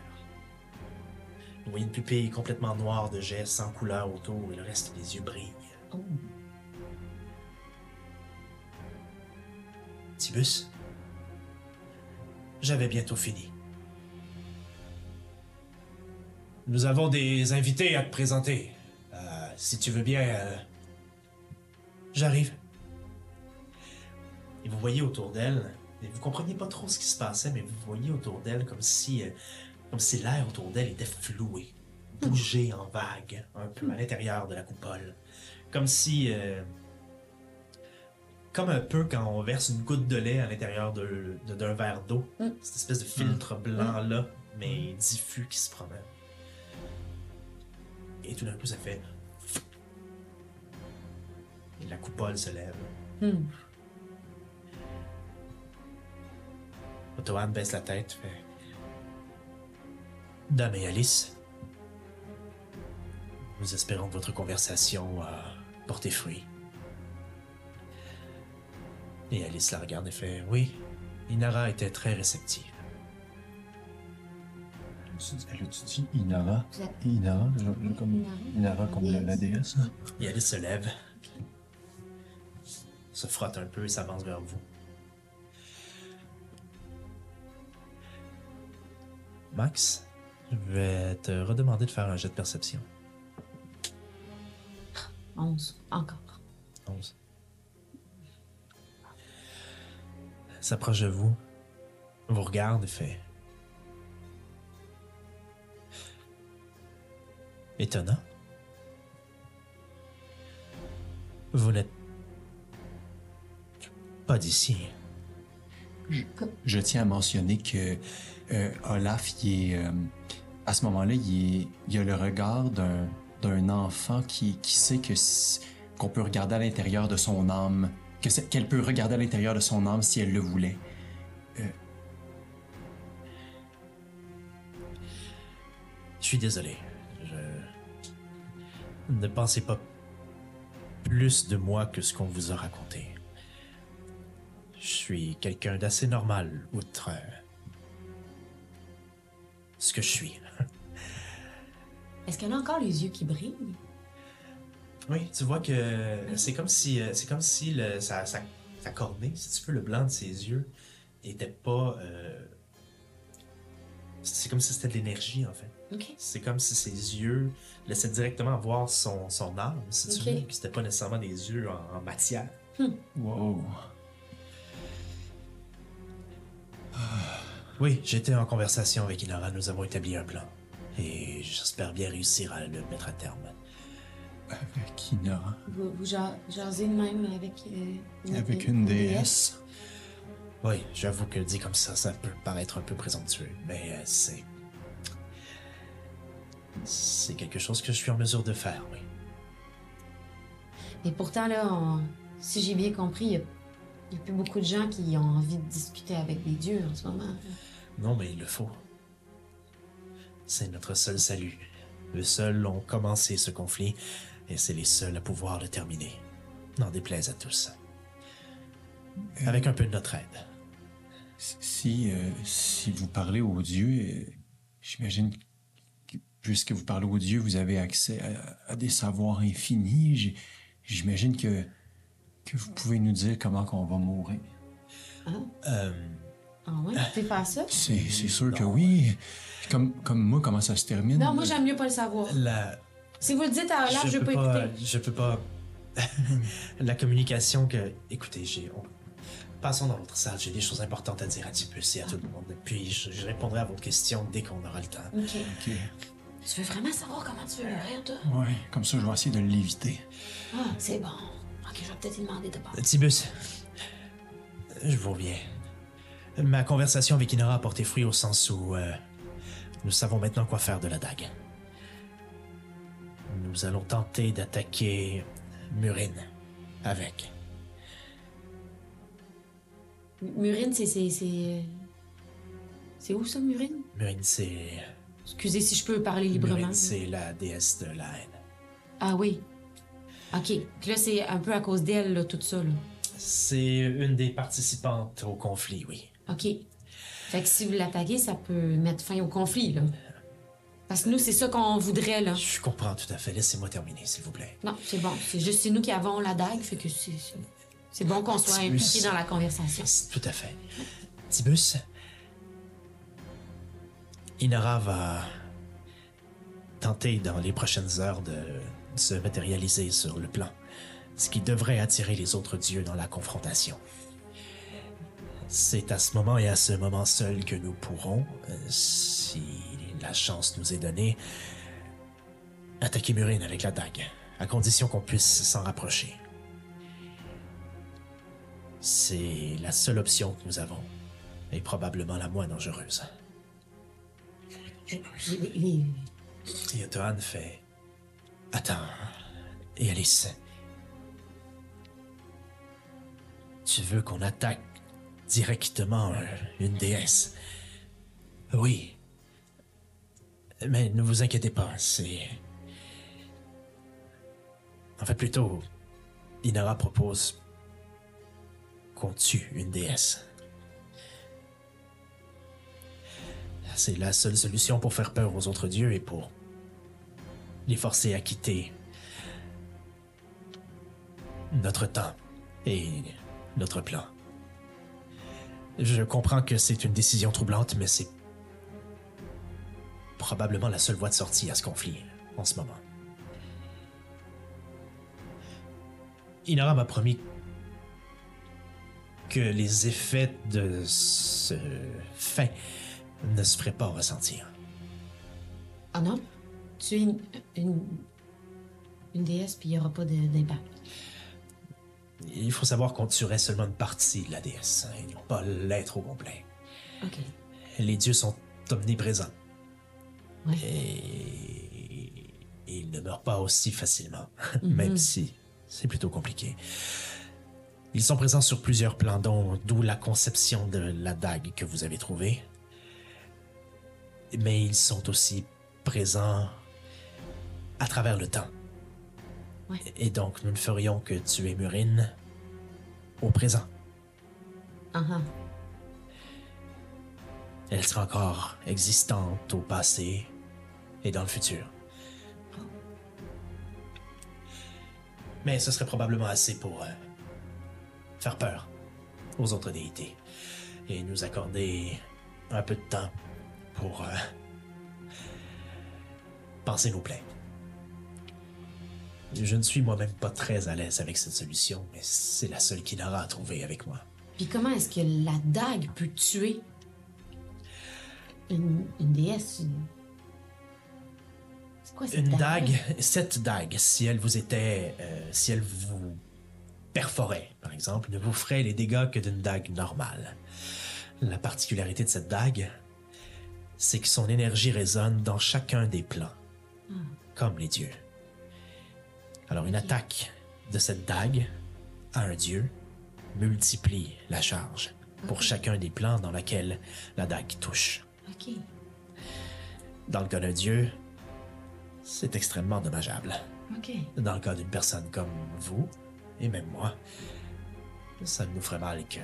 Vous voyez une pupille complètement noire de jets sans couleur autour et le reste des yeux brillent. Tibus, j'avais bientôt fini. Nous avons des invités à te présenter. Euh, si tu veux bien, euh, j'arrive. Et vous voyez autour d'elle, et vous compreniez pas trop ce qui se passait, mais vous voyez autour d'elle comme si, euh, comme si l'air autour d'elle était floué, bougé en vagues, un peu à l'intérieur de la coupole, comme si, euh, comme un peu quand on verse une goutte de lait à l'intérieur de- de- d'un verre d'eau, cette espèce de filtre blanc là, mais diffus qui se promène. Et tout d'un coup, ça fait. Et la coupole se lève. Otoan baisse la tête, fait. Dame et Alice, nous espérons que votre conversation a porté fruit. Et Alice la regarde et fait Oui, Inara était très réceptive. Elle a-tu dit Inara? Inara, comme Inara comme la, la déesse. là? Et Alice se lève, se frotte un peu et s'avance vers vous. Max, je vais te redemander de faire un jet de perception. 11. Encore. 11. S'approche de vous, vous regarde et fait. Étonnant. Vous n'êtes pas d'ici. Je tiens à mentionner que euh, Olaf, il est, euh, à ce moment-là, il, est- il a le regard d'un, enfant qui, sait que qu'on peut regarder à l'intérieur de son âme, qu'elle peut regarder à l'intérieur de son âme si elle le voulait. Je suis désolé. Ne pensez pas plus de moi que ce qu'on vous a raconté. Je suis quelqu'un d'assez normal, outre euh, ce que je suis. Est-ce qu'elle a encore les yeux qui brillent? Oui, tu vois que c'est comme si, euh, c'est comme si le, sa, sa, sa cornée, si tu veux, le blanc de ses yeux était pas. euh, c'est comme si c'était de l'énergie en fait. OK. C'est comme si ses yeux laissaient directement voir son, son âme, si tu veux, que c'était pas nécessairement des yeux en, en matière. Wow. Oui, j'étais en conversation avec Inara, nous avons établi un plan. Et j'espère bien réussir à le mettre à terme. Avec Inara. Vous, vous ja- jasez de même avec... euh, Avec une déesse? Oui, j'avoue que dit comme ça, ça peut paraître un peu présomptueux, mais euh, c'est. C'est quelque chose que je suis en mesure de faire, oui. Et pourtant, là, on- si j'ai bien compris, il y a, il y a plus beaucoup de gens qui ont envie de discuter avec les dieux en ce moment. Non, mais il le faut. C'est notre seul salut. Les seuls ont commencé ce conflit, et c'est les seuls à pouvoir le terminer. N'en déplaise à tous. Avec un peu de notre aide. Si, euh, si vous parlez aux dieux, euh, j'imagine que puisque vous parlez aux dieux, vous avez accès à, à des savoirs infinis. J'imagine que, que vous pouvez nous dire comment qu'on va mourir. Euh, Ah ouais, tu faire ça? C'est c'est sûr que oui. Comme, comme moi, comment ça se termine? Non, moi, j'aime mieux pas le savoir. la, Si vous le dites à Olaf, je, peux peux pas, écouter. je peux pas. la communication que. Écoutez, j'ai. on- Passons dans l'autre salle, j'ai des choses importantes à dire à Tipus et à tout le monde. Puis je, je répondrai à votre question dès qu'on aura le temps. OK. Tu veux vraiment savoir comment tu veux mourir, toi? Ouais, comme ça, je vais essayer de l'éviter. Ah, c'est bon. OK, je vais peut-être lui demander de part. Tibus, je vous reviens. Ma conversation avec Inara a porté fruit au sens où euh, nous savons maintenant quoi faire de la dague. Nous allons tenter d'attaquer Murine avec. Murine, c'est... C'est c'est- c'est où, ça, Murine? Murine, c'est. Excusez si je peux parler librement. Murine, c'est la déesse de la haine. Ah oui. OK. Puis là, c'est un peu à cause d'elle, là, tout ça, là. C'est une des participantes au conflit, oui. OK. Fait que si vous l'attaquez, ça peut mettre fin au conflit, là. Parce que nous, c'est ça qu'on voudrait, là. Je comprends tout à fait. Laissez-moi terminer, s'il vous plaît. Non, c'est bon. C'est juste c'est nous qui avons la dague, fait que c'est c'est- bon qu'on soit Tibus. impliqué dans la conversation. Tout à fait. Tibus, Inara va tenter dans les prochaines heures de se matérialiser sur le plan, ce qui devrait attirer les autres dieux dans la confrontation. C'est à ce moment et à ce moment seul que nous pourrons, euh, si la chance nous est donnée, attaquer Murine avec la dague, à condition qu'on puisse s'en rapprocher. C'est la seule option que nous avons, et probablement la moins dangereuse. Et Johan fait Attends, et Alice Tu veux qu'on attaque directement euh, une déesse? Oui. Mais ne vous inquiétez pas, c'est. En fait, plutôt, Inara propose qu'on tue une déesse. C'est la seule solution pour faire peur aux autres dieux et pour les forcer à quitter notre temps et notre plan. Je comprends que c'est une décision troublante, mais c'est probablement la seule voie de sortie à ce conflit en ce moment. Inara m'a promis que les effets de ce fait ne se feraient pas ressentir. Ah? Tu es une, une, une déesse, puis il n'y aura pas de- d'impact. Il faut savoir qu'on tuerait seulement une partie de la déesse, hein, et non pas l'être au complet. OK. Les dieux sont omniprésents. Ouais. Et ils ne meurent pas aussi facilement, même si c'est plutôt compliqué. Ils sont présents sur plusieurs plans, d'où la conception de la dague que vous avez trouvée. Mais ils sont aussi présents à travers le temps. Ouais. Et donc, nous ne ferions que tuer Murine au présent. Ah. Elle sera encore existante au passé et dans le futur. Mais ce serait probablement assez pour euh, faire peur aux autres déités et nous accorder un peu de temps pour euh, penser nos plaies. Je ne suis moi-même pas très à l'aise avec cette solution, mais c'est la seule qu'il aura à trouver avec moi. Puis comment est-ce que la dague peut tuer une, une déesse? une- C'est quoi cette Une dague? dague, cette dague, si elle vous était, euh, si elle vous perforait, par exemple, ne vous ferait les dégâts que d'une dague normale. La particularité de cette dague, c'est que son énergie résonne dans chacun des plans, comme les dieux. Alors une attaque de cette dague à un dieu multiplie la charge pour chacun des plans dans lesquels la dague touche. OK. Dans le cas d'un dieu, c'est extrêmement dommageable. OK. Dans le cas d'une personne comme vous, et même moi, ça nous ferait mal que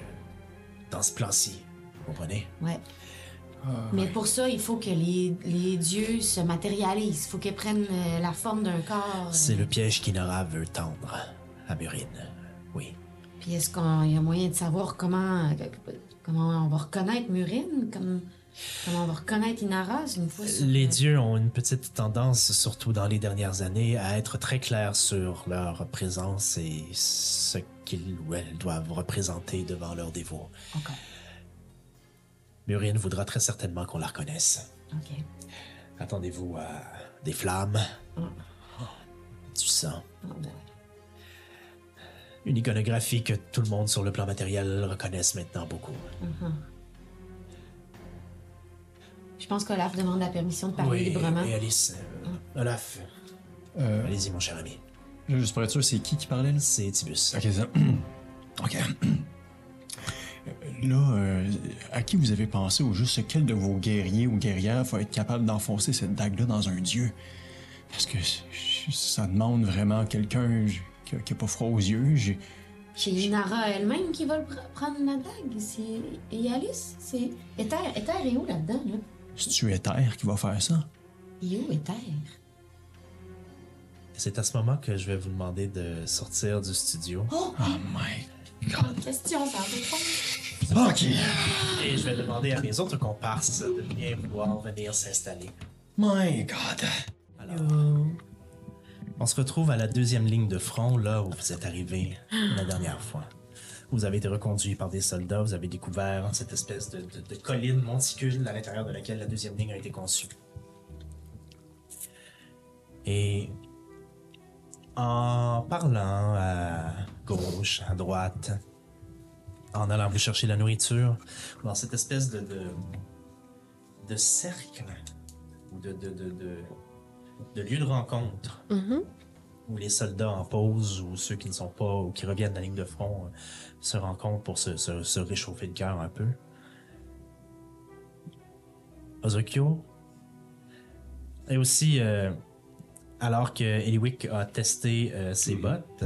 dans ce plan-ci, vous comprenez? Ouais. Mais pour ça, il faut que les, les dieux se matérialisent. Il faut qu'ils prennent euh, la forme d'un corps. euh. C'est le piège qu'Inora veut tendre à Murine. Oui. Puis est-ce qu'il y a moyen de savoir comment, comment on va reconnaître Murine? Comme, comment on va reconnaître Inara une fois sur- Les dieux ont une petite tendance, surtout dans les dernières années, à être très clairs sur leur présence et ce qu'ils ou elles doivent représenter devant leurs dévots. OK. Murine voudra très certainement qu'on la reconnaisse. OK. Attendez-vous à des flammes, du sang, ben, une iconographie que tout le monde sur le plan matériel reconnaisse maintenant beaucoup. Je pense qu'Olaf demande la permission de parler librement. et Alice, euh, Olaf, Euh, allez-y mon cher ami. juste pour être sûr, c'est qui qui parlait là? C'est Tibus. Ok, ça. ok. Là, euh, à qui vous avez pensé ou juste quel de vos guerriers ou guerrières faut être capable d'enfoncer cette dague-là dans un dieu? Parce que ça demande vraiment quelqu'un j- qui a, qui a pas froid aux yeux. J'ai C'est Inara elle-même qui va prendre la dague. C'est. Et Alice, c'est. Ether, Ether est où là-dedans, là? C'est-tu Ether qui va faire ça? Est où Ether? C'est à ce moment que je vais vous demander de sortir du studio. Oh my Bonne question, ça. OK. Et je vais demander à mes autres comparses de bien vouloir venir s'installer. My God. Alors, on se retrouve à la deuxième ligne de front, là où vous êtes arrivé la dernière fois. Vous avez été reconduit par des soldats, vous avez découvert cette espèce de, de- de colline monticule à l'intérieur de laquelle la deuxième ligne a été conçue. Et en parlant à gauche, à droite, en allant vous chercher la nourriture, dans cette espèce de, de, de cercle ou de, de, de, de, de lieu de rencontre où les soldats en pause ou ceux qui ne sont pas ou qui reviennent de la ligne de front euh, se rencontrent pour se, se- se réchauffer le cœur un peu. Ozokyo et aussi euh, alors que Eliwick a testé euh, ses bottes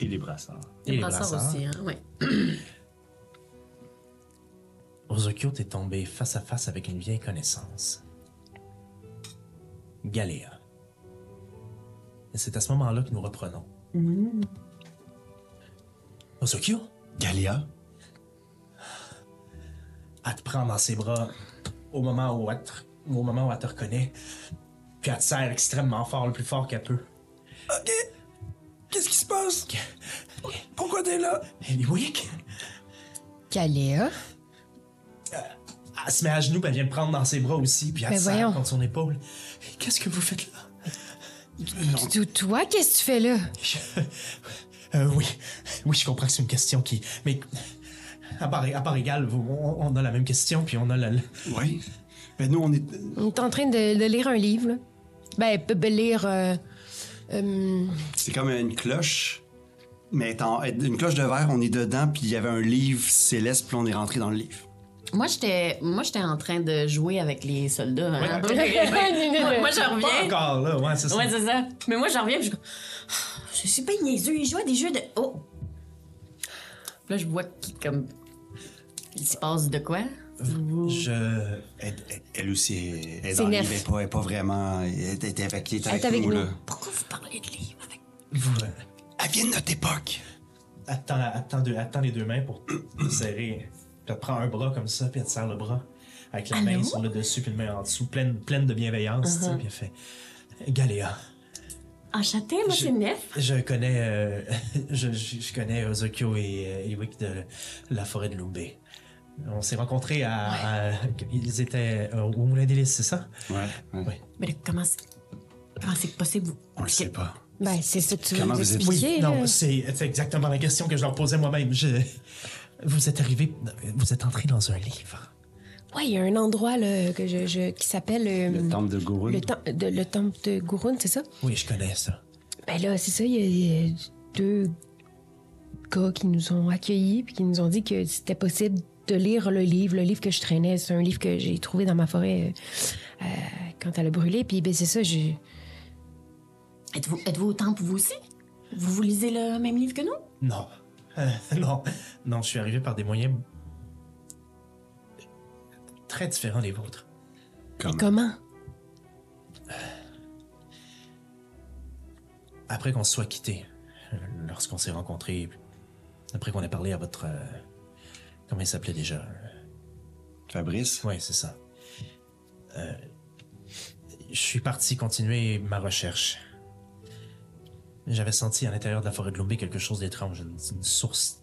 Et les brassards. et les brassards brassards, aussi, hein, ouais. Ozokyo t'est tombé face à face avec une vieille connaissance. Galéa. Et c'est à ce moment-là que nous reprenons. Ozokyo, Galia? elle te prend dans ses bras au moment où elle te, au moment où elle te reconnaît, puis elle te serre extrêmement fort, le plus fort qu'elle peut. Ok. Qu'est-ce qui se passe? Pourquoi t'es là? Eliwick? Galéa. Elle se met à genoux, puis elle vient te prendre dans ses bras aussi, puis elle Ben serre contre son épaule. Qu'est-ce que vous faites là? Toi, qu'est-ce que tu fais là? Je- Euh, oui, oui, je comprends que c'est une question qui. Mais à part, à part égale, on, on a la même question, puis on a la. Oui. Ben nous, on est. On est en train de, de lire un livre, là. Ben, lire... euh, euh, C'est comme une cloche. Mais étant- une cloche de verre, on est dedans, puis il y avait un livre céleste, puis on est rentré dans le livre. Moi, j'étais moi j'étais en train de jouer avec les soldats. hein. Ouais. moi, moi, j'en Pas reviens. encore là, ouais, c'est ça. Ouais, c'est ça. Mais moi, j'en reviens, puis je je suis pas niaiseux. Il joue à des jeux de. Oh! Là, je vois qu'il comme. Il se passe de quoi? Je. Elle, elle- aussi, elle, est dans le neuf. livre, elle est pas, elle est pas vraiment. Elle était avec, elle était Elle avec, est avec nous, nous. là. Pourquoi vous parlez de livres avec. Vous. euh, Elle vient de notre époque. attends, attends, deux- attends les deux mains pour te serrer. Puis elle te prend un bras comme ça, puis elle te serre le bras. Avec la main sur le dessus, puis le main en dessous, pleine, pleine de bienveillance, tu sais, puis elle fait. Galéa. Enchanté, moi, Je- c'est Nef. Je connais, euh, je, je, je connais Ozokyo et euh, de la forêt de Lumbé. On s'est rencontrés à, à- Ils étaient euh, au Moulin des Lys, c'est ça? Ouais. ouais. Ouais. Mais comment c'est. Comment c'est possible? vous- On le sait pas. ben, c'est ça que tu veux Comment vous êtes- expliquer, là. Non, c'est c'est exactement la question que je leur posais moi-même. Je... Vous êtes arrivé, vous êtes entré dans un livre. Ouais, il y a un endroit, là, que je, je- qui s'appelle... euh, Le temple de Gurun. le, tem- de- le temple de Gurun, c'est ça? Oui, je connais ça. Ben là, c'est ça, il y, y a deux gars qui nous ont accueillis puis qui nous ont dit que c'était possible de lire le livre. Le livre que je traînais, c'est un livre que j'ai trouvé dans ma forêt euh, euh, quand elle a brûlé. Puis ben c'est ça, j'ai... Êtes-vous êtes au temple, vous aussi? Vous, vous lisez le même livre que nous? Non. Euh, non. Non, je suis arrivé par des moyens très différents des vôtres. Comme- Comment? Après qu'on se soit quittés, euh, lorsqu'on s'est rencontrés, après qu'on ait parlé à votre... euh, comment il s'appelait déjà? Fabrice? Oui, c'est ça. Euh, je suis parti continuer ma recherche. J'avais senti à l'intérieur de la forêt de Lumbé quelque chose d'étrange, une, une source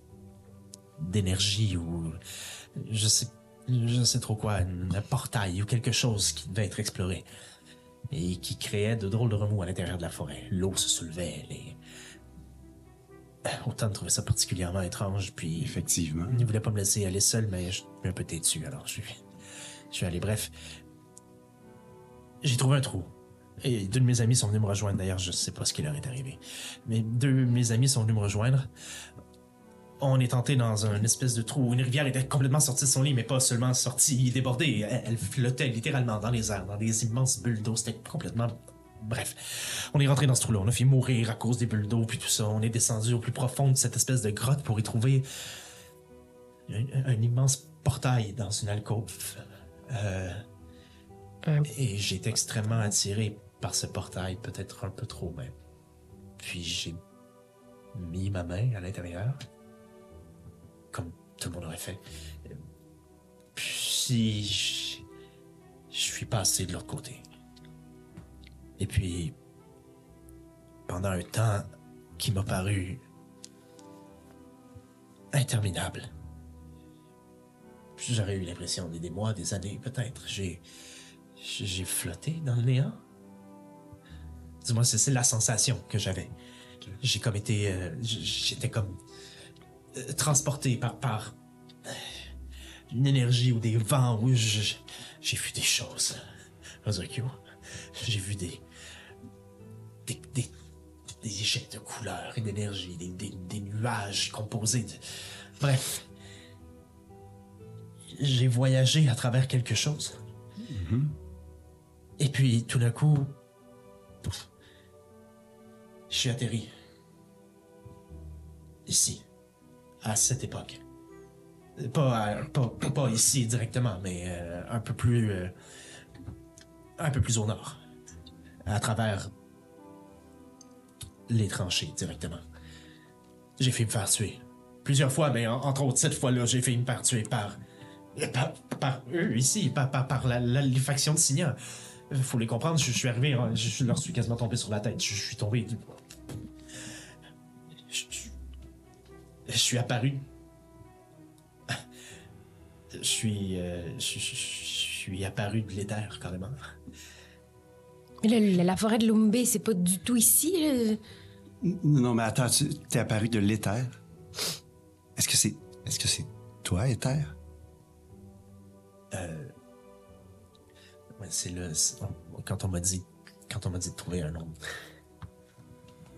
d'énergie ou je sais, je sais trop quoi, un portail ou quelque chose qui devait être exploré et qui créait de drôles de remous à l'intérieur de la forêt. L'eau se soulevait, les... Autant de trouver ça particulièrement étrange, puis Effectivement. il ne voulait pas me laisser aller seul, mais je suis un peu têtu, alors je suis, je suis allé. Bref, j'ai trouvé un trou. Et deux de mes amis sont venus me rejoindre. D'ailleurs, je sais pas ce qui leur est arrivé. Mais deux de mes amis sont venus me rejoindre. On est entré dans un espèce de trou où une rivière était complètement sortie de son lit, mais pas seulement sortie, débordée. Elle, elle flottait littéralement dans les airs, dans des immenses bulles d'eau. C'était complètement Bref, on est rentré dans ce trou-là. On a fait mourir à cause des bulles d'eau, puis tout ça. On est descendu au plus profond de cette espèce de grotte pour y trouver un, un immense portail dans une alcôve. Euh, Et j'ai été extrêmement attiré par ce portail, peut-être un peu trop même. Puis j'ai mis ma main à l'intérieur, comme tout le monde aurait fait. Puis je suis passé de l'autre côté. Et puis, pendant un temps qui m'a paru interminable, j'aurais eu l'impression des, mois, des années, peut-être. J'ai, j'ai flotté dans le néant. Dis-moi, c'est c'est la sensation que j'avais. J'ai comme été, euh, j'étais comme euh, transporté par par une énergie ou des vents où j'ai vu des choses. Ozokyo, j'ai vu des des, des de couleurs et d'énergie, des, des, des nuages composés de... Bref, j'ai voyagé à travers quelque chose. Et puis, tout d'un coup, je suis atterri. Ici, à cette époque. Pas, pas, pas ici directement, mais euh, un peu plus. euh, un peu plus au nord. À travers les tranchées directement. J'ai fait me faire tuer. Plusieurs fois, mais en- entre autres, cette fois-là, j'ai fait me faire tuer par. par, par eux ici, par, par, par la, la- les factions de Signa. Faut les comprendre, je, suis arrivé, hein, je, leur suis quasiment tombé sur la tête. Je, suis tombé. Je, suis apparu. Je suis. euh, je suis apparu de l'éther, carrément. Mais là, la, la forêt de Lumbé, c'est pas du tout ici. là? Non, mais attends, tu t'es apparu de l'éther? Est-ce que c'est. Est-ce que c'est toi, éther? Ouais, c'est le. Quand on m'a dit. Quand on m'a dit de trouver un nom.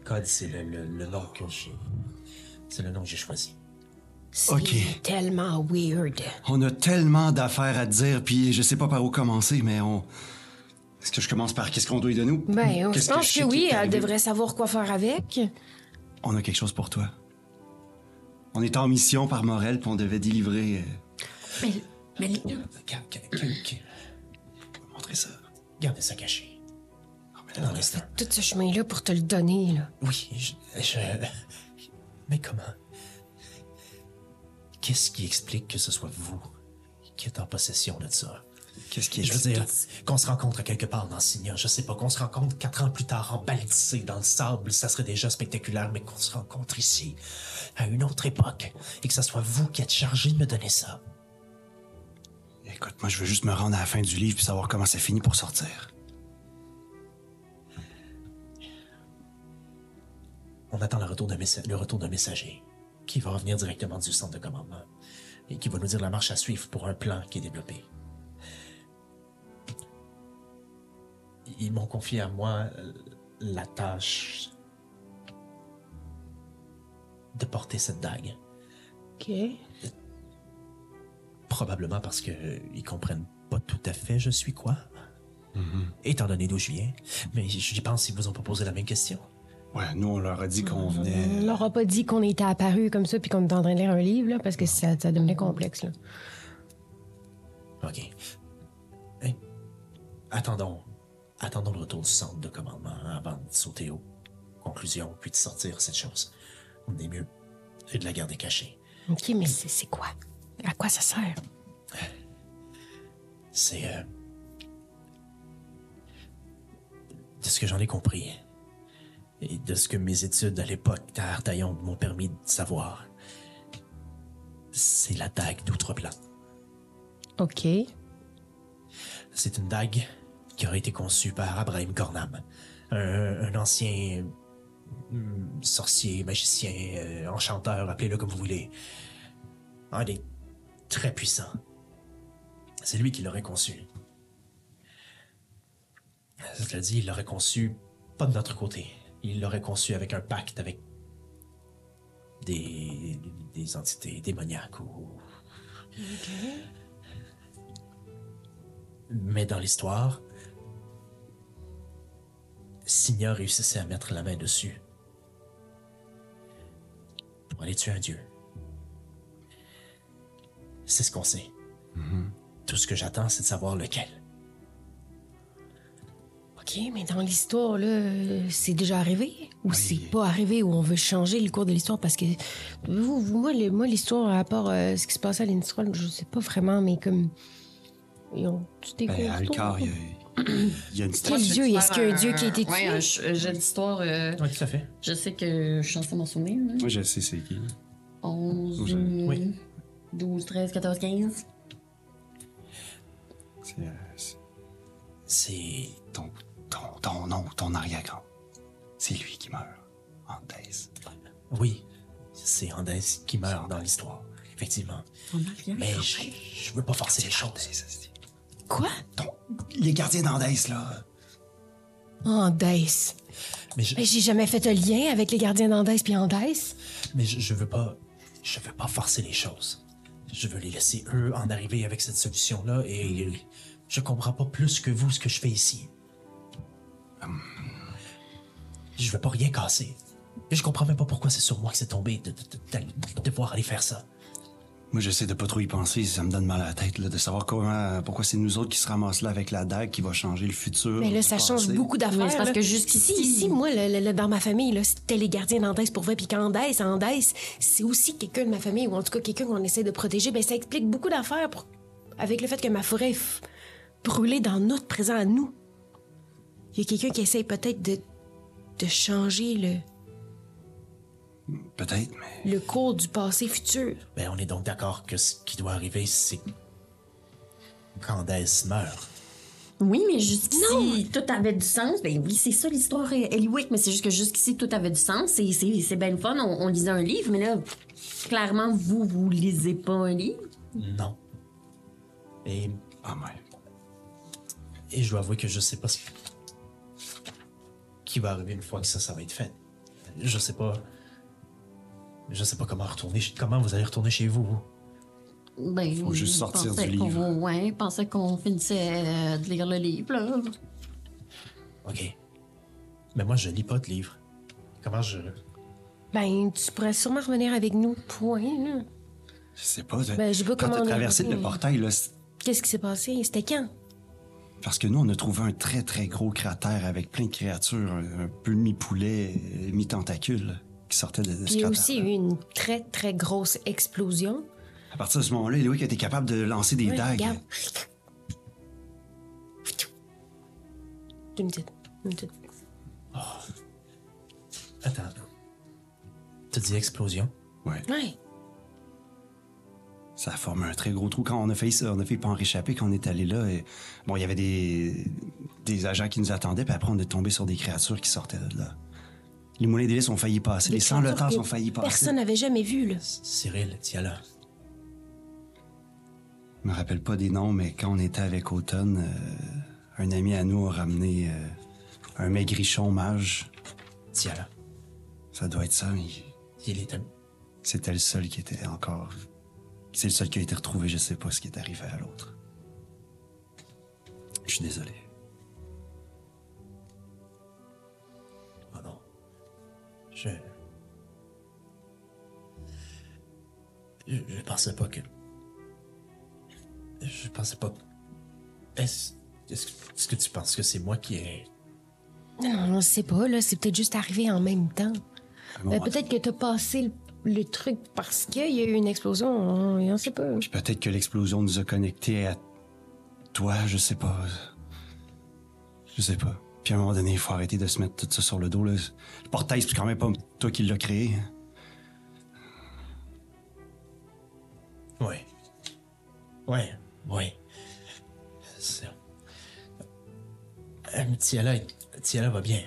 Code, c'est le, le, le nom que j'ai. C'est le nom que j'ai choisi. C'est Ok. tellement weird. On a tellement d'affaires à te dire, puis je sais pas par où commencer, mais on. Est-ce que je commence par qu'est-ce qu'on doit lui donner? ou- Ben, Qu'est-ce je pense que oui, elle devrait savoir quoi faire avec. On a quelque chose pour toi. On est en mission par Morel, puis on devait délivrer. euh, Mais, mais les- ga- montrer ça. Gardez ça caché. Instant. Tout ce chemin-là pour te le donner, là. Oui, je, je- Mais comment? Qu'est-ce qui explique que ce soit vous qui êtes en possession de ça? Qu'est-ce qui est. Je veux dire, qu'on se rencontre quelque part dans Signa, je sais pas, qu'on se rencontre quatre ans plus tard en baltissé dans le sable, ça serait déjà spectaculaire, mais qu'on se rencontre ici, à une autre époque, et que ce soit vous qui êtes chargé de me donner ça. Écoute, moi, je veux juste me rendre à la fin du livre puis savoir comment ça finit pour sortir. On attend le retour d'un messa- le retour d'un messager qui va revenir directement du centre de commandement et qui va nous dire la marche à suivre pour un plan qui est développé. Ils m'ont confié à moi euh, la tâche de porter cette dague. OK. Probablement parce que euh, ils comprennent pas tout à fait je suis quoi. Étant donné d'où je viens. Mais j'y pense ils vous ont pas posé la même question. Ouais, nous, on leur a dit qu'on On venait. leur a pas dit qu'on était apparu comme ça puis qu'on était en train de lire un livre, là, parce que ça, ça devenait complexe, là. OK. Attendons. Attendons le retour du centre de commandement avant de sauter aux conclusions puis de sortir cette chose. On est mieux et de la garder cachée. OK, mais c'est quoi? À quoi ça sert? C'est. euh, de ce que j'en ai compris et de ce que mes études à l'époque à Artaillon m'ont permis de savoir, c'est la dague d'Outre-Plan. OK. C'est une dague qui aurait été conçue par Abraham Cornam, un, un ancien hum, sorcier, magicien, euh, enchanteur, appelez-le comme vous voulez. Un des très puissants. C'est lui qui l'aurait conçu. Cela dit, il l'aurait conçu pas de notre côté. Il l'aurait conçu avec un pacte avec des, des entités démoniaques ou mais dans l'histoire, Signa réussissait à mettre la main dessus pour aller tuer un dieu. C'est ce qu'on sait. Tout ce que j'attends, c'est de savoir lequel. OK, mais dans l'histoire, là, c'est déjà arrivé? Ou c'est pas arrivé, ou on veut changer le cours de l'histoire? Parce que vous, vous, moi, le- moi, l'histoire, à part euh, ce qui se passait à l'Innistrad, je sais pas vraiment, mais comme. Ils ont tout Ben, cours Alcar, il y a, il y a une Quel dieu? Est-ce qu'il y a un dieu qui a été tué? Ouais, un ch- un d'histoire. euh, Oui, tout à fait. je sais que je suis censée m'en souvenir. là. Moi, je sais c'est qui. 11, Je- euh, oui. 12, 13, 14, 15. C'est euh, c'est C'est. ton, ton, ton nom, ton arrière-grand. C'est lui qui meurt. Anthès. Oui, c'est Andès qui meurt dans l'histoire, effectivement. Mais je, je veux pas forcer les choses. Quoi? Ton- les gardiens d'Andès, là. Andès. Mais je, Mais j'ai jamais fait un lien avec les gardiens d'Andès puis Andès. mais je, je veux pas. Je veux pas forcer les choses. Je veux les laisser eux en arriver avec cette solution-là et je comprends pas plus que vous ce que je fais ici. Je veux pas rien casser. Et je comprends même pas pourquoi c'est sur moi que c'est tombé de, de, de- de devoir aller faire ça. Moi, j'essaie de pas trop y penser. Ça me donne mal à la tête, là, de savoir comment, pourquoi c'est nous autres qui se ramassent là avec la dague qui va changer le futur. Mais là, ça change beaucoup d'affaires. Parce que jusqu'ici- si, moi, le- le- le- dans ma famille, là, c'était les gardiens d'Andès pour vrai. Puis qu'Andès, Andès, c'est aussi quelqu'un de ma famille, ou en tout cas quelqu'un qu'on essaie de protéger. Ben, ça explique beaucoup d'affaires pour- avec le fait que ma forêt est f- brûlée dans notre présent à nous. Il y a quelqu'un qui essaye peut-être de, de changer le, Peut-être, mais le cours du passé futur. Ben, on est donc d'accord que ce qui doit arriver, c'est qu'Andès meurt. Oui, mais jusqu'ici, tout avait du sens. Ben oui, c'est ça l'histoire Eliwick, mais c'est juste que jusqu'ici, tout avait du sens. C'est, c'est, c'est bien le fun. On, on lisait un livre, mais là, clairement, vous, vous lisez pas un livre? Non. Et, Ah, ouais. et je dois avouer que je sais pas ce qui va arriver une fois que ça, ça va être fait. Je sais pas. Je sais pas comment retourner. Comment vous allez retourner chez vous. vous? Ben, Faut juste sortir du qu'on- livre. Ouais, je pensais qu'on finissait euh, de lire le livre, là. Ok. Mais moi, je lis pas de livres. Comment je. Ben, tu pourrais sûrement revenir avec nous, point, là. Je sais pas. Ben, je pas Quand t'as traversé le portail, là, Qu'est-ce qui s'est passé? C'était quand? parce que nous, on a trouvé un très, très gros cratère avec plein de créatures, un, un peu mi-poulet, euh, mi-tentacule, qui sortaient de, de ce Puis il y a aussi eu une très, très grosse explosion. À partir de ce moment-là, Eloïc a été capable de lancer des dagues. regarde. Une petite. Une petite. Attends. T'as dit explosion? Ouais. Ouais. Ça a formé un très gros trou. Quand on a failli, on a failli pas en réchapper quand on est allé là, et, bon, il y avait des, des agents qui nous attendaient, puis après, on est tombé sur des créatures qui sortaient de là. Les moulins d'hélice ont failli passer, Des les sans-le-temps créatures ont failli passer. Personne n'avait jamais vu, là. Cyril, tiens là. Je me rappelle pas des noms, mais quand on était avec Automne, euh, un ami à nous a ramené euh, un maigrichon mage. Tiens là. Ça doit être ça, mais Il était. c'était le seul qui était encore. C'est le seul qui a été retrouvé, je sais pas ce qui est arrivé à l'autre. Je suis désolé. Je. Je, je pensais pas que. Je pensais pas. Est-ce est-ce que, tu penses que c'est moi qui ai. Non, non, on sait pas, là. C'est peut-être juste arrivé en même temps. Bon, Ben, peut-être que t'as passé le, le truc parce qu'il y a eu une explosion. On, on sait pas. Peut-être que l'explosion nous a connectés à toi, je sais pas. Je sais pas. Puis à un moment donné, il faut arrêter de se mettre tout ça sur le dos. Là. Le portail, c'est quand même pas toi qui l'as créé. Ouais. Ouais, ouais. C'est. Euh, Tiala, Tiala va bien.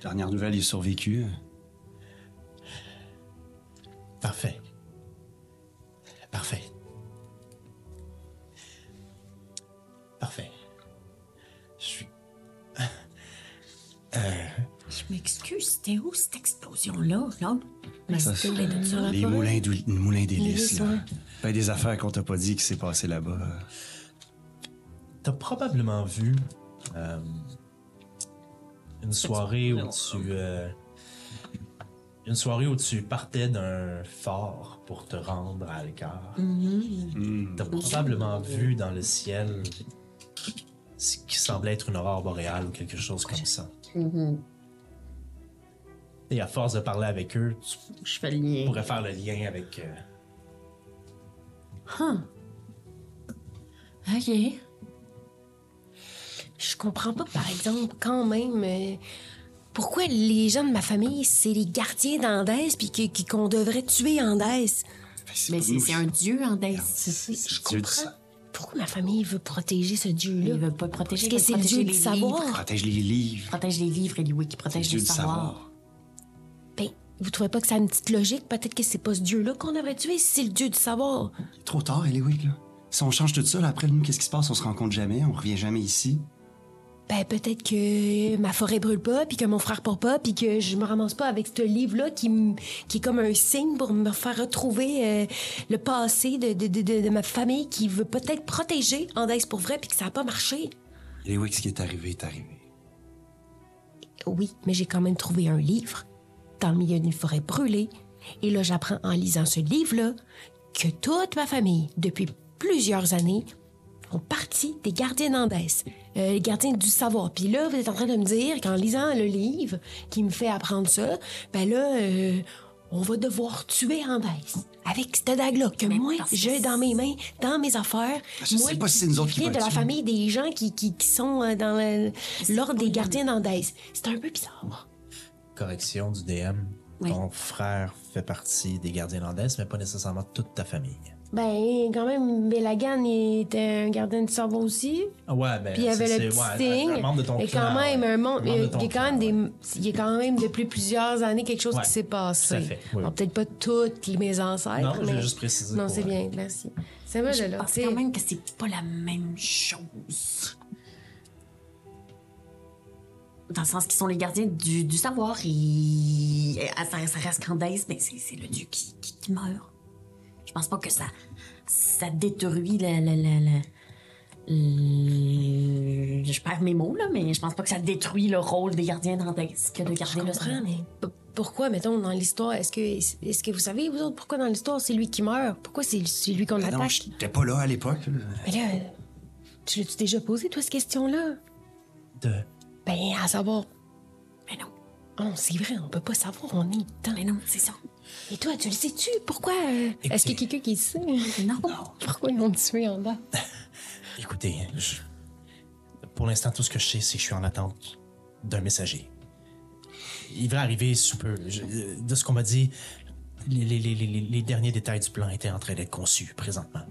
Dernière nouvelle, il a survécu. Parfait. Parfait. Parfait. Je suis. Je m'excuse, c'était où cette explosion-là, là? Ça, la les moulins, moulins d'hélice. Hélice, là. Ben, des affaires qu'on t'a pas dit qui s'est passé là-bas. T'as probablement vu. euh, une soirée où tu. euh, une soirée où tu partais d'un fort pour te rendre à Alcar. T'as probablement vu dans le ciel ce qui semblait être une aurore boréale ou quelque chose comme ça. Et à force de parler avec eux, tu Je fais le lien. pourrais faire le lien avec. euh, OK. Je comprends pas, par exemple, quand même, euh, pourquoi les gens de ma famille, c'est les gardiens d'Andès, puis qu'on devrait tuer Andès. Mais c'est c'est un dieu Dace. Je comprends. Pourquoi ma famille veut protéger ce Ils dieu-là? veulent pas le protéger. Parce que ils c'est le dieu du les savoir. livres. Protège les livres. Protège les livres, Eliwick, qui protège le savoir. savoir. Ben, vous trouvez pas que ça a une petite logique? Peut-être que c'est pas ce dieu-là qu'on devrait tuer, c'est le dieu du savoir. Trop tard, Eliwick, là. Si on change tout ça, là, après, nous, qu'est-ce qui se passe? On se rencontre jamais, on revient jamais ici. Ben, peut-être que ma forêt brûle pas, puis que mon frère part pas, puis que je me ramasse pas avec ce livre-là qui, qui est comme un signe pour me faire retrouver euh, le passé de, de, de, ma famille qui veut peut-être protéger Andès pour vrai, puis que ça a pas marché. Eliwick, ce qui est arrivé est arrivé. Oui, mais j'ai quand même trouvé un livre dans le milieu d'une forêt brûlée. Et là, j'apprends en lisant ce livre-là que toute ma famille, depuis plusieurs années, font partie des gardiens d'Andès, euh, les gardiens du savoir. Puis là, vous êtes en train de me dire qu'en lisant le livre qui me fait apprendre ça, ben là, euh, on va devoir tuer Andès. Avec cette dague-là que Mais moi, j'ai dans mes mains, dans mes affaires. Je sais pas si c'est nous autres qui de la famille des gens qui, qui, qui sont euh, dans l'ordre des gardiens d'Andès. C'est un peu bizarre. correction du DM. Oui. Ton frère fait partie des gardiens landaises, mais pas nécessairement toute ta famille. Ben, quand même, Belagan était un gardien du savoir aussi. Ah Ouais, ben. Puis il y avait c'est- le petit ouais, un membre de ton Et clan, quand même, ouais. un monde. membre Il quand même des. Il y a quand même depuis plusieurs années quelque chose Ouais, qui s'est passé. tout à fait, oui, Bon, peut-être pas toutes mes ancêtres. Non, je mais... vais juste préciser. Non, c'est euh, bien, merci. C'est vrai, Je là. pense c'est- quand même que c'est pas la même chose. Dans le sens qu'ils sont les gardiens du, du savoir et euh, ça, ça reste Candace, mais c'est c'est le dieu qui, qui, qui meurt. Je pense pas que ça, ça détruit la, la, la, la- le- Je perds mes mots, là, mais je pense pas que ça détruit le rôle des gardiens d'Andès que de Je garder le mais pourquoi, mettons, dans l'histoire, est-ce que, est-ce que vous savez, vous autres, pourquoi dans l'histoire, c'est lui qui meurt? Pourquoi c'est c'est lui qu'on non, attaque? j'étais pas là à l'époque. Mais là, tu l'as-tu déjà posé, toi, cette question-là? De... Ben, à savoir. Oh, c'est vrai, on peut pas savoir, on est dedans. mais non, c'est ça. Et toi, tu le sais-tu? Pourquoi? euh, Est-ce qu'il y a quelqu'un qui le sait? Non. Pourquoi ils l'ont tué en bas? Écoutez, je- pour l'instant, tout ce que je sais, c'est que je suis en attente d'un messager. Il va arriver sous peu. Je- euh, de ce qu'on m'a dit, les, les- les- les- les derniers détails du plan étaient en train d'être conçus présentement.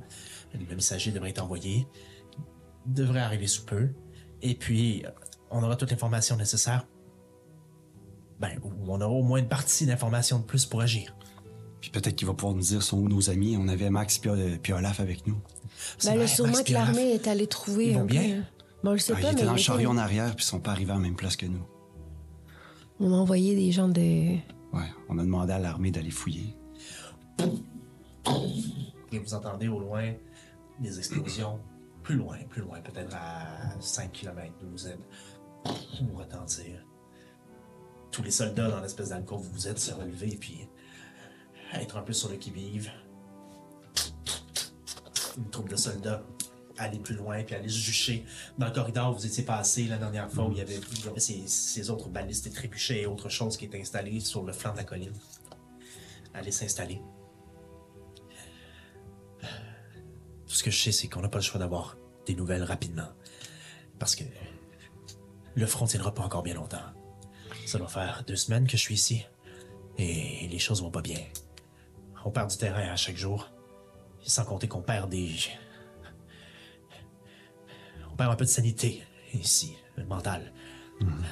Le messager devrait être envoyé, devrait arriver sous peu, et puis euh, on aura toute l'information nécessaire. Ben, on aura au moins une partie d'informations de plus pour agir. Puis peut-être qu'il va pouvoir nous dire sont où nos amis. On avait Max puis, euh, puis Olaf avec nous. Ben là, vrai, sûrement Max que l'armée est allée trouver. Ils vont bien? Ben, on le sait Ah, pas, ils mais. étaient dans le chariot en arrière puis ils sont pas arrivés à la même place que nous. On a envoyé des gens de. Ouais, on a demandé à l'armée d'aller fouiller. Et vous entendez au loin des explosions. Plus loin, plus loin, peut-être à 5 km d'où vous êtes. Vous retentir. Tous les soldats dans l'espèce d'alcôve vous êtes se relever puis être un peu sur le qui-vive. Une troupe de soldats aller plus loin puis aller se jucher dans le corridor où vous étiez passé la dernière fois où il y avait, ces, autres balistes et trébuchets et autre chose qui étaient installés sur le flanc de la colline. Aller s'installer. Tout ce que je sais, c'est qu'on n'a pas le choix d'avoir des nouvelles rapidement. Parce que le front tiendra pas encore bien longtemps. Ça doit faire deux semaines que je suis ici. Et les choses vont pas bien. On perd du terrain à chaque jour. Sans compter qu'on perd des. On perd un peu de sanité ici, le mental.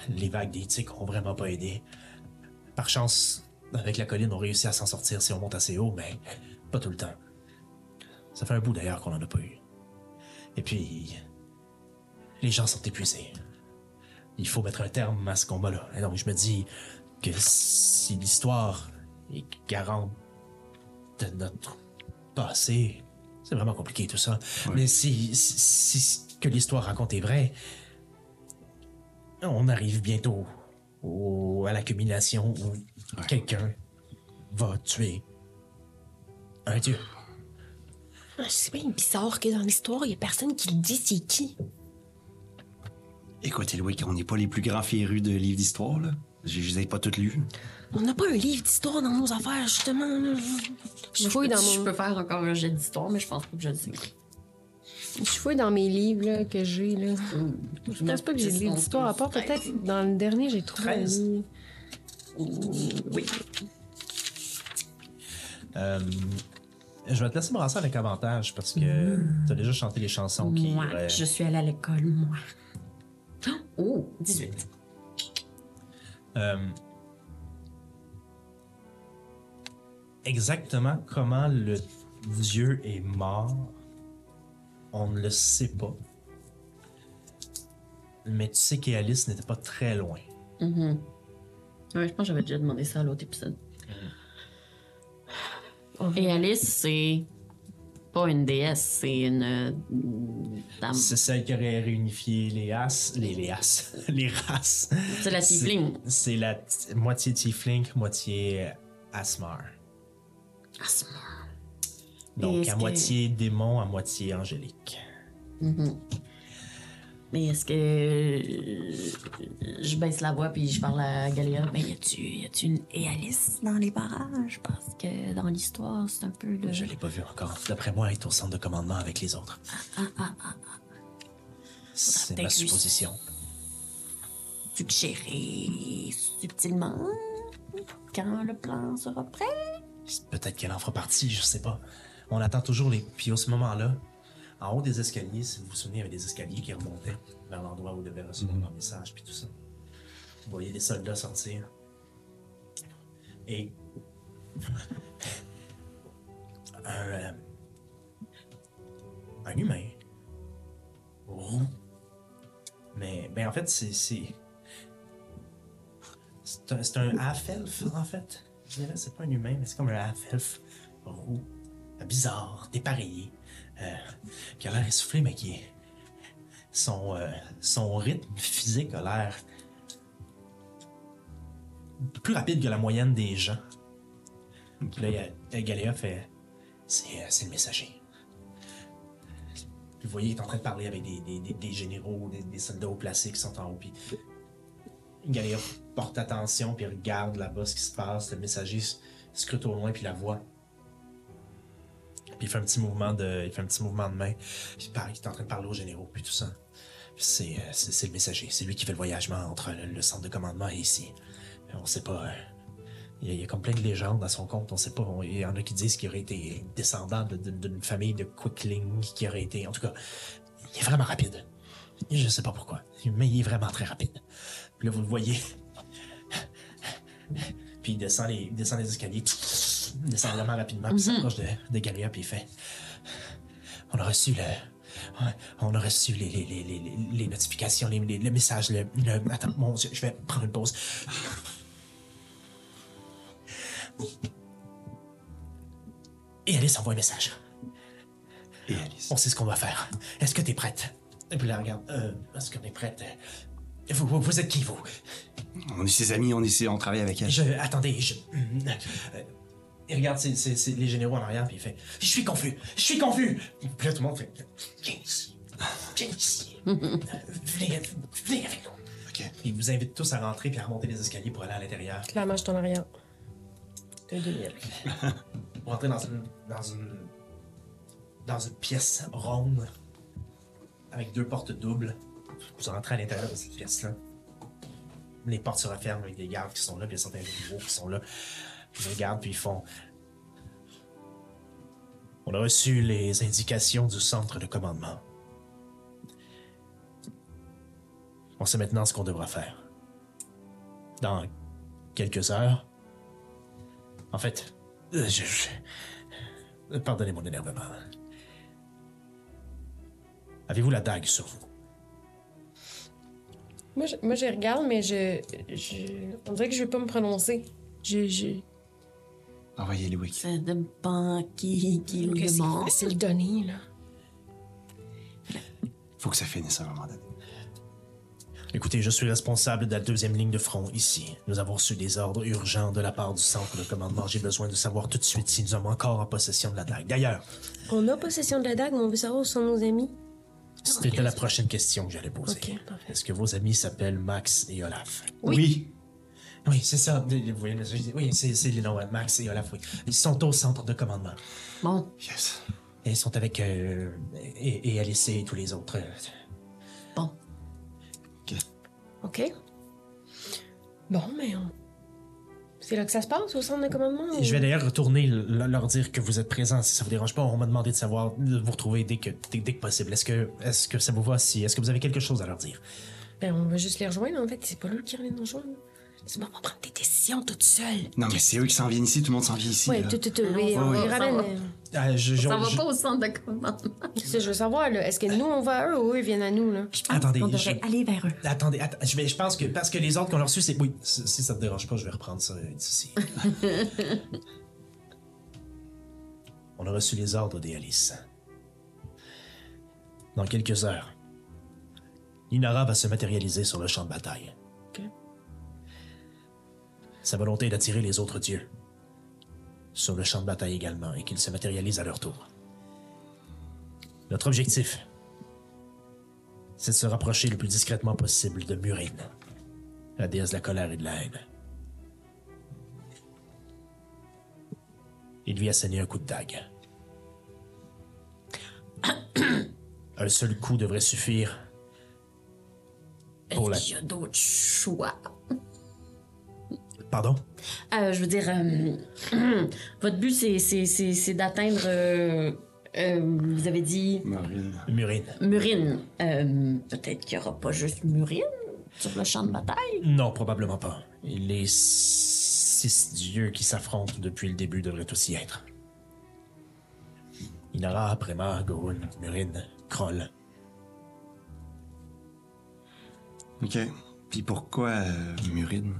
Les vagues des tiques ont vraiment pas aidé. Par chance, avec la colline, on réussit à s'en sortir si on monte assez haut, mais pas tout le temps. Ça fait un bout d'ailleurs qu'on en a pas eu. Et puis, les gens sont épuisés. Il faut mettre un terme à ce combat-là. Et donc, je me dis que si l'histoire est garante de notre passé, c'est vraiment compliqué tout ça. Mais si, si, si ce que l'histoire raconte est vrai, on arrive bientôt au- à l'accumulation où quelqu'un va tuer un dieu. Ah, C'est bien bizarre que dans l'histoire, il y a personne qui le dit c'est qui. Écoutez, Louis, on n'est pas les plus grands férus de livres d'histoire, là. Je les ai pas toutes lus. On n'a pas un livre d'histoire dans nos affaires, justement. là. Je fouille dans Je mon... peux faire encore un jet d'histoire, mais je pense pas que je le sais. Je fouille dans mes livres là, que j'ai. là. Je pense pas que j'ai de livre d'histoire, à part peut-être dans le dernier, j'ai trouvé un 13. livre. Oui. Euh, je vais te laisser brasser avec avantage parce que tu as déjà chanté les chansons qui. Moi, euh, je suis allée à l'école, moi. Oh, 18. Euh, exactement comment le dieu est mort, on ne le sait pas. Mais tu sais qu'Alice n'était pas très loin. Mhm. Ouais, je pense que j'avais déjà demandé ça à l'autre épisode. Et Alice, c'est pas une déesse, c'est une euh, dame. C'est celle qui aurait réunifié les as, les, les as, les races. C'est la tiefling. C'est la moitié tiefling, moitié asmar. Asmar. Donc à que- moitié démon, à moitié angélique. Mais est-ce que euh, je baisse la voix puis je parle à Galéa? Ben, y a-tu, y a-tu une Alice dans les barrages? Parce que dans l'histoire, c'est un peu de. Je l'ai pas vu encore. D'après moi, elle est au centre de commandement avec les autres. C'est ma peut-être lui- supposition. suggérer subtilement quand le plan sera prêt. Peut-être qu'elle en fera partie, je sais pas. On attend toujours les. Puis au ce moment-là, en haut des escaliers, si vous vous souvenez, il y avait des escaliers qui remontaient vers l'endroit où devait recevoir leur message, puis tout ça. Vous voyez des soldats sortir. Et. Un. euh, un humain. Roux. Mais, ben en fait, c'est. C'est un, un half-elf, en fait. Je dirais, c'est pas un humain, mais c'est comme un half-elf roux, bizarre, dépareillé, qui a l'air essoufflé, mais qui est. Son, euh, son rythme physique a l'air plus rapide que la moyenne des gens. Puis là, euh, Galéa fait C'est euh, c'est le messager. Puis vous voyez, il est en train de parler avec des, des- des- des généraux, des, soldats haut placés qui sont en haut. Puis Galéa porte attention, puis regarde là-bas ce qui se passe. Le messager scrute au loin, puis la voit. Il fait un petit mouvement de, il fait un petit mouvement de main. Puis il parle, il est en train de parler aux généraux, puis tout ça. Euh, c'est, c'est le messager. C'est lui qui fait le voyagement entre le, centre de commandement et ici. On sait pas. euh, il y, a, comme plein de légendes à son compte. On sait pas. Il y en a qui disent qu'il aurait été descendant de- de- d'une famille de Quickling, qui aurait été. En tout cas, il est vraiment rapide. Je sais pas pourquoi, mais il est vraiment très rapide. Puis là, vous le voyez. Puis il descend les, il descend les escaliers. Descend vraiment rapidement. Puis il s'approche de, de Galia. Puis il fait On a reçu le. On a reçu les, les, les, les, les- notifications, les, les, le message. Le, le- attends, mon Dieu, je vais prendre une pause. Et Alice envoie un message. Et Alice. On sait ce qu'on doit faire. Est-ce que t'es prête? Et puis là, regarde. Euh, Est-ce qu'on est prête? Vous, vous, vous êtes qui, vous? On est ses amis, on, est ses- on travaille avec elle. Je, attendez, je. Euh, il regarde les généraux en arrière, puis il fait Je suis confus, je suis confus. Puis là, tout le monde fait Viens ici, viens ici. Euh, venez, venez avec nous. Ok. Il vous invite tous à rentrer puis à remonter les escaliers pour aller à l'intérieur. Clairement, je suis en arrière. De 2000. Pour rentrer dans une, dans une. dans une pièce ronde avec deux portes doubles. Vous rentrez à l'intérieur de cette pièce-là. Les portes se referment avec des gardes qui sont là, puis il y a certains nouveaux qui sont là. Ils regardent, puis ils font. On a reçu les indications du centre de commandement. On sait maintenant ce qu'on devra faire. Dans quelques heures. En fait, euh, je. Pardonnez mon énervement. Avez-vous la dague sur vous? Moi, je, moi, je regarde, mais je, je. On dirait que je vais pas me prononcer. Je. Je... Envoyez Louis. Ça dépend qui, qui le c'est demande. facile donner, là. Faut que ça finisse à un moment donné. Écoutez, je suis responsable de la deuxième ligne de front ici. Nous avons reçu des ordres urgents de la part du centre de commandement. J'ai besoin de savoir tout de suite si nous sommes encore en possession de la dague. D'ailleurs, On a possession de la dague, mais on veut savoir où sont nos amis. c'était la prochaine question que j'allais poser. Ok, parfait. Est-ce que vos amis s'appellent Max et Olaf? Oui. Oui, c'est ça. Vous voyez, Oui, c'est c'est les noms, euh, Max et Olaf, oui. Ils sont au centre de commandement. Bon, Yes. Et ils sont avec... euh, et, et Alice et tous les autres. bon. OK. Bon, mais on... C'est là que ça se passe, au centre de commandement? Je vais d'ailleurs retourner le- leur dire que vous êtes présents, si ça vous dérange pas. On m'a demandé de savoir, de vous retrouver dès que, dès, dès que possible. Est-ce que, est-ce que ça vous va si, est-ce que vous avez quelque chose à leur dire? Ben, on va juste les rejoindre, en fait. C'est pas eux qui reviennent nous rejoindre. C'est bon, on va prendre des décisions toute seule. Non, mais c'est eux qui s'en viennent ici, tout le monde s'en vient ici. Là. tout, tout, tout. Oui, ça on les ramène. Ah, je, je- Ça va je- pas au centre de commandement. Je veux savoir, là. Est-ce que nous, on va à eux ou eux viennent à nous, là? Je pense Attendez, qu'on je- devrait aller vers eux. Attendez, att- je, vais, je pense que parce que les ordres qu'on a reçus, c'est. Oui, si, ça te dérange pas, je vais reprendre ça d'ici. On a reçu les ordres des Alice. Dans quelques heures, Inara va se matérialiser sur le champ de bataille. Sa volonté est d'attirer les autres dieux sur le champ de bataille également et qu'ils se matérialisent à leur tour. Notre objectif, c'est de se rapprocher le plus discrètement possible de Murine, la déesse de la colère et de la haine. Il lui a saigné un coup de dague. un seul coup devrait suffire pour la... Est-ce qu'il y a d'autres choix? Pardon? Euh, je veux dire, euh, votre but, c'est, d'atteindre. euh, euh, vous avez dit? Murine. Murine. Euh, peut-être qu'il n'y aura pas juste Murine sur le champ de bataille? Non, probablement pas. Les six dieux qui s'affrontent depuis le début devraient aussi être. Inara, Prema, Gorun, Murine, Kroll. OK. Puis pourquoi euh, Murine?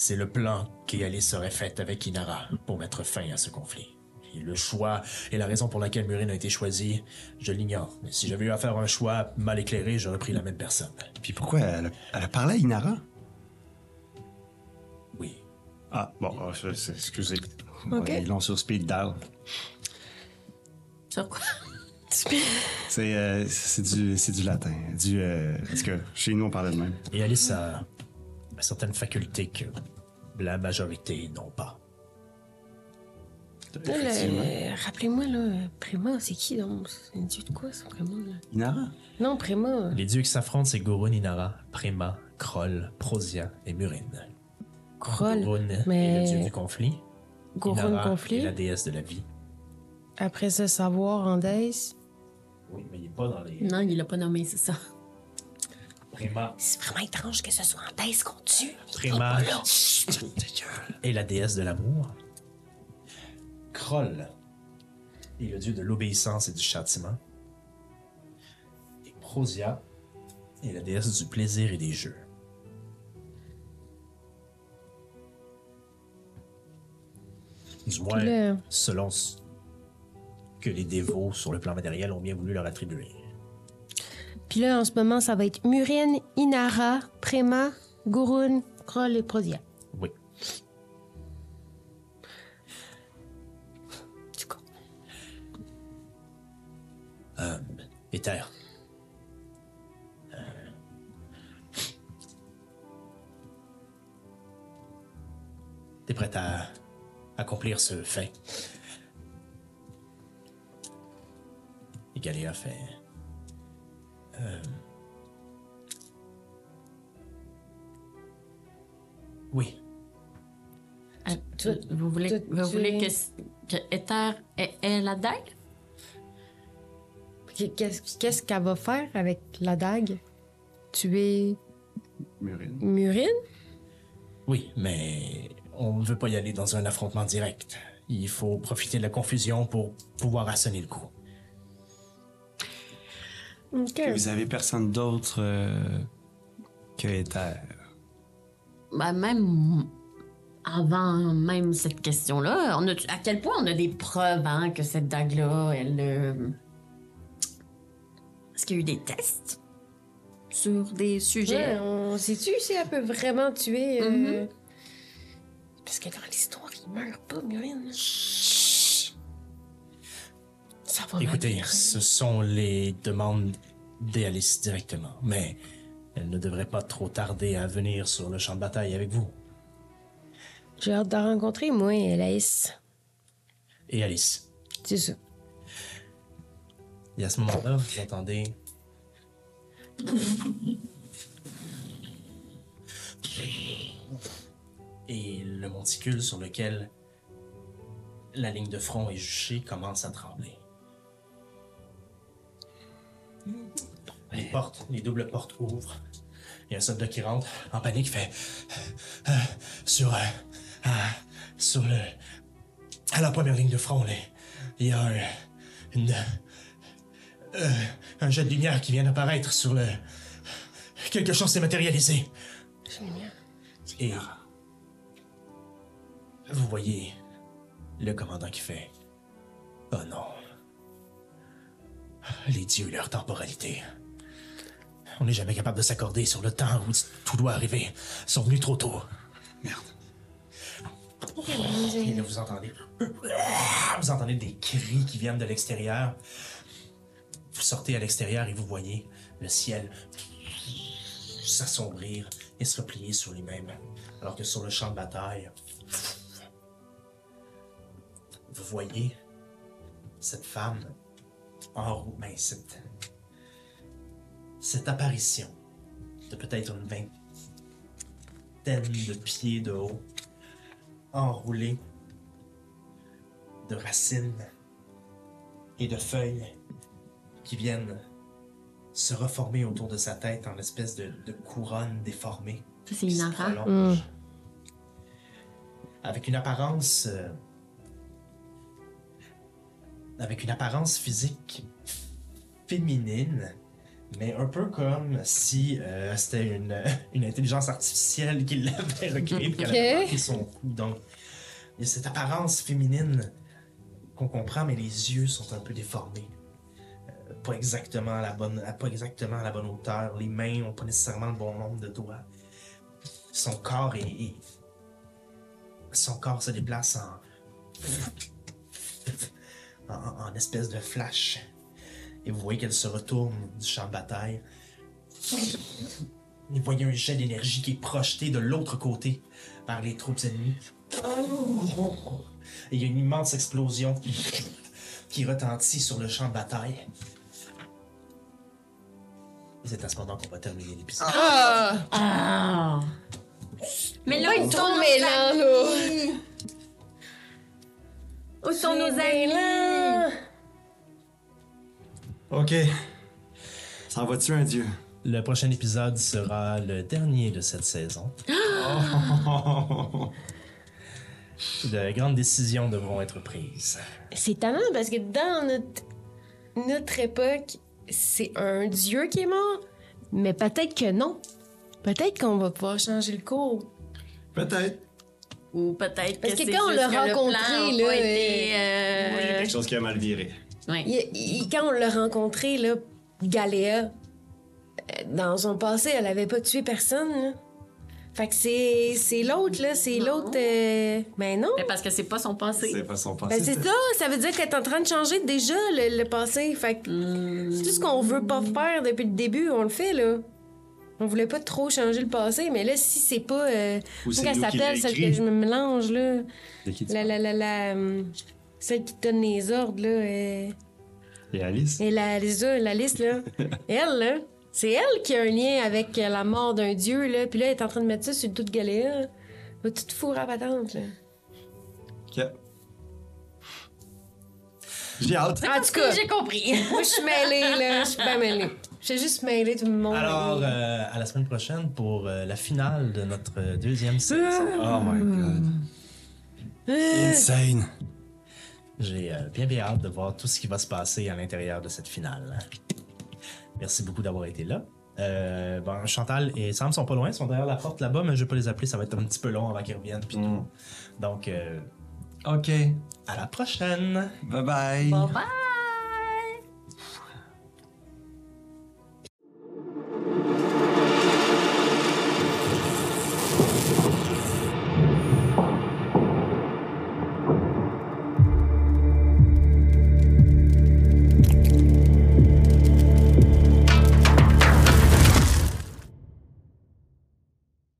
C'est le plan qu'Alice aurait fait avec Inara pour mettre fin à ce conflit. Et le choix et la raison pour laquelle Murine a été choisie, je l'ignore. Mais si j'avais eu à faire un choix mal éclairé, j'aurais pris la même personne. Puis pourquoi elle a, elle a parlé à Inara? Oui. Ah, bon, c'est- excusez. OK. Ils l'ont sur speed dial. Sur quoi? C'est euh, c'est du, latin. Du, euh, parce que chez nous, on parlait de même. Et Alice a certaines facultés que la majorité n'ont pas. Rappelez-moi, là, Préma, c'est qui, donc? C'est un dieu de quoi, ça, Préma, là? Inara? Non, Préma. Les dieux qui s'affrontent, c'est Gorun, Inara, Prema, Kroll, Prosia et Murine. Kroll. Gorun mais- est le dieu du conflit. Gorun Inara conflit? est la déesse de la vie. Après ça, savoir en Days. Oui, mais il n'est pas dans les... Non, il l'a pas nommé, c'est ça. C'est vraiment étrange que ce soit en Days qu'on tue. Prema est la déesse de l'amour. Kroll est le dieu de l'obéissance et du châtiment. Et Prosia est la déesse du plaisir et des jeux. Du moins, selon ce que les dévots sur le plan matériel ont bien voulu leur attribuer. Puis là, en ce moment, ça va être Murine, Inara, Préma, Gurun, Kroll et Prosia. Oui. Du coup. Euh. Euh, T'es prête à accomplir ce fait? Et Galéa fait. Euh, Oui. Euh, vous voulez, tu- vous tu- voulez que, que Ether ait, ait la dague? Qu'est-ce qu'est-ce qu'elle va faire avec la dague? Tuer Murine. Murine? Oui, mais on ne veut pas y aller dans un affrontement direct. Il faut profiter de la confusion pour pouvoir assonner le coup. OK. Vous avez personne d'autre euh, que Ether. Ben, même avant même cette question-là, on a, à quel point on a des preuves hein, que cette dague-là, elle. euh, Est-ce qu'il y a eu des tests? sur des sujets? Ouais, on sait-tu si elle peut vraiment tuer. euh, Parce que dans l'histoire, il meurt pas, Muriel. Ça va Écoutez, ce sont les demandes d'Alice directement, mais elle ne devrait pas trop tarder à venir sur le champ de bataille avec vous. J'ai hâte de la rencontrer, moi, Laïs. Et Alice. C'est ça. Et à ce moment-là, vous entendez. Et le monticule sur lequel la ligne de front est juchée commence à trembler. Les portes, les doubles portes ouvrent. Il y a un soldat qui rentre en panique, fait euh, sur euh, euh, sur le à la première ligne de front, là, il y a un, une euh, un jet de lumière qui vient d'apparaître sur le. Quelque chose s'est matérialisé. Et. Vous voyez le commandant qui fait. Oh non. Les dieux et leur temporalité. On n'est jamais capable de s'accorder sur le temps où tout doit arriver. Ils sont venus trop tôt. Merde. Et là, vous entendez. Vous entendez des cris qui viennent de l'extérieur. Vous sortez à l'extérieur et vous voyez le ciel s'assombrir et se replier sur lui-même. Alors que sur le champ de bataille, vous voyez cette femme en roue, ben, cette, cette apparition de peut-être une vingtaine de pieds de haut, enroulée de racines et de feuilles qui viennent se reformer autour de sa tête en espèce de, de couronne déformée. C'est qui se Inara. prolonge. Avec une apparence. euh, avec une apparence physique féminine, mais un peu comme si euh, c'était une, une intelligence artificielle qui l'avait recréée et qu'elle avait son coup. Donc, il y a cette apparence féminine qu'on comprend, mais les yeux sont un peu déformés. Euh, pas exactement à la bonne, pas exactement à la bonne hauteur. Les mains ont pas nécessairement le bon nombre de doigts. Son corps est, est- son corps se déplace en en, en espèce de flash. Et vous voyez qu'elle se retourne du champ de bataille. Et vous voyez un jet d'énergie qui est projeté de l'autre côté par les troupes ennemies. Et il y a une immense explosion qui, qui retentit sur le champ de bataille. Et c'est à ce moment qu'on va terminer l'épisode. Ah! Mais là, Pas où être sont trop nos mêlant, là. Sont nos amis? OK. Ça en va-tu un dieu? Le prochain épisode sera le dernier de cette saison. De grandes décisions devront être prises. C'est étonnant parce que dans notre, notre époque, c'est un dieu qui est mort, mais peut-être que non. Peut-être qu'on va pouvoir changer le cours. Peut-être. Ou peut-être Parce que que c'est quand on l'a le rencontré, a là, été, euh, Moi, il y a quelque chose qui a mal viré. ouais. Il- il- quand on l'a rencontré, là, Galéa, euh, dans son passé, elle avait pas tué personne. Là. Fait que c'est, c'est l'autre, là, c'est l'autre. euh, Ben non. Mais parce que c'est pas son passé. C'est pas son passé. Ben c'est ça, ça veut dire qu'elle est en train de changer déjà le, le passé. Fait que c'est tout ce qu'on veut pas faire depuis le début, on le fait, là. On voulait pas trop changer le passé, mais là, si c'est pas. Euh, comment qu'elle s'appelle, l'a celle que je me mélange, là. La, la, la, la. hum, Celle qui donne les ordres, là. euh, Et Alice? Et la, la liste, là. elle, là. C'est elle qui a un lien avec euh, la mort d'un dieu, là. Puis là, elle est en train de mettre ça sur le dos de Galéa. Va tout fourrer à patente, là. OK. J'ai hâte. En tout cas, J'ai compris. moi, je suis mêlée, là. Je suis pas mêlée. Je suis juste mêlée tout le monde. Alors, euh, à la semaine prochaine pour euh, la finale de notre euh, deuxième saison. Oh my god. Insane. J'ai euh, bien bien hâte de voir tout ce qui va se passer à l'intérieur de cette finale. Merci beaucoup d'avoir été là. Euh, bon, Chantal et Sam sont pas loin, ils sont derrière la porte là-bas, mais je vais pas les appeler, ça va être un petit peu long avant qu'ils reviennent. Puis tout. Donc, euh, OK. à la prochaine! Bye bye. Bye bye.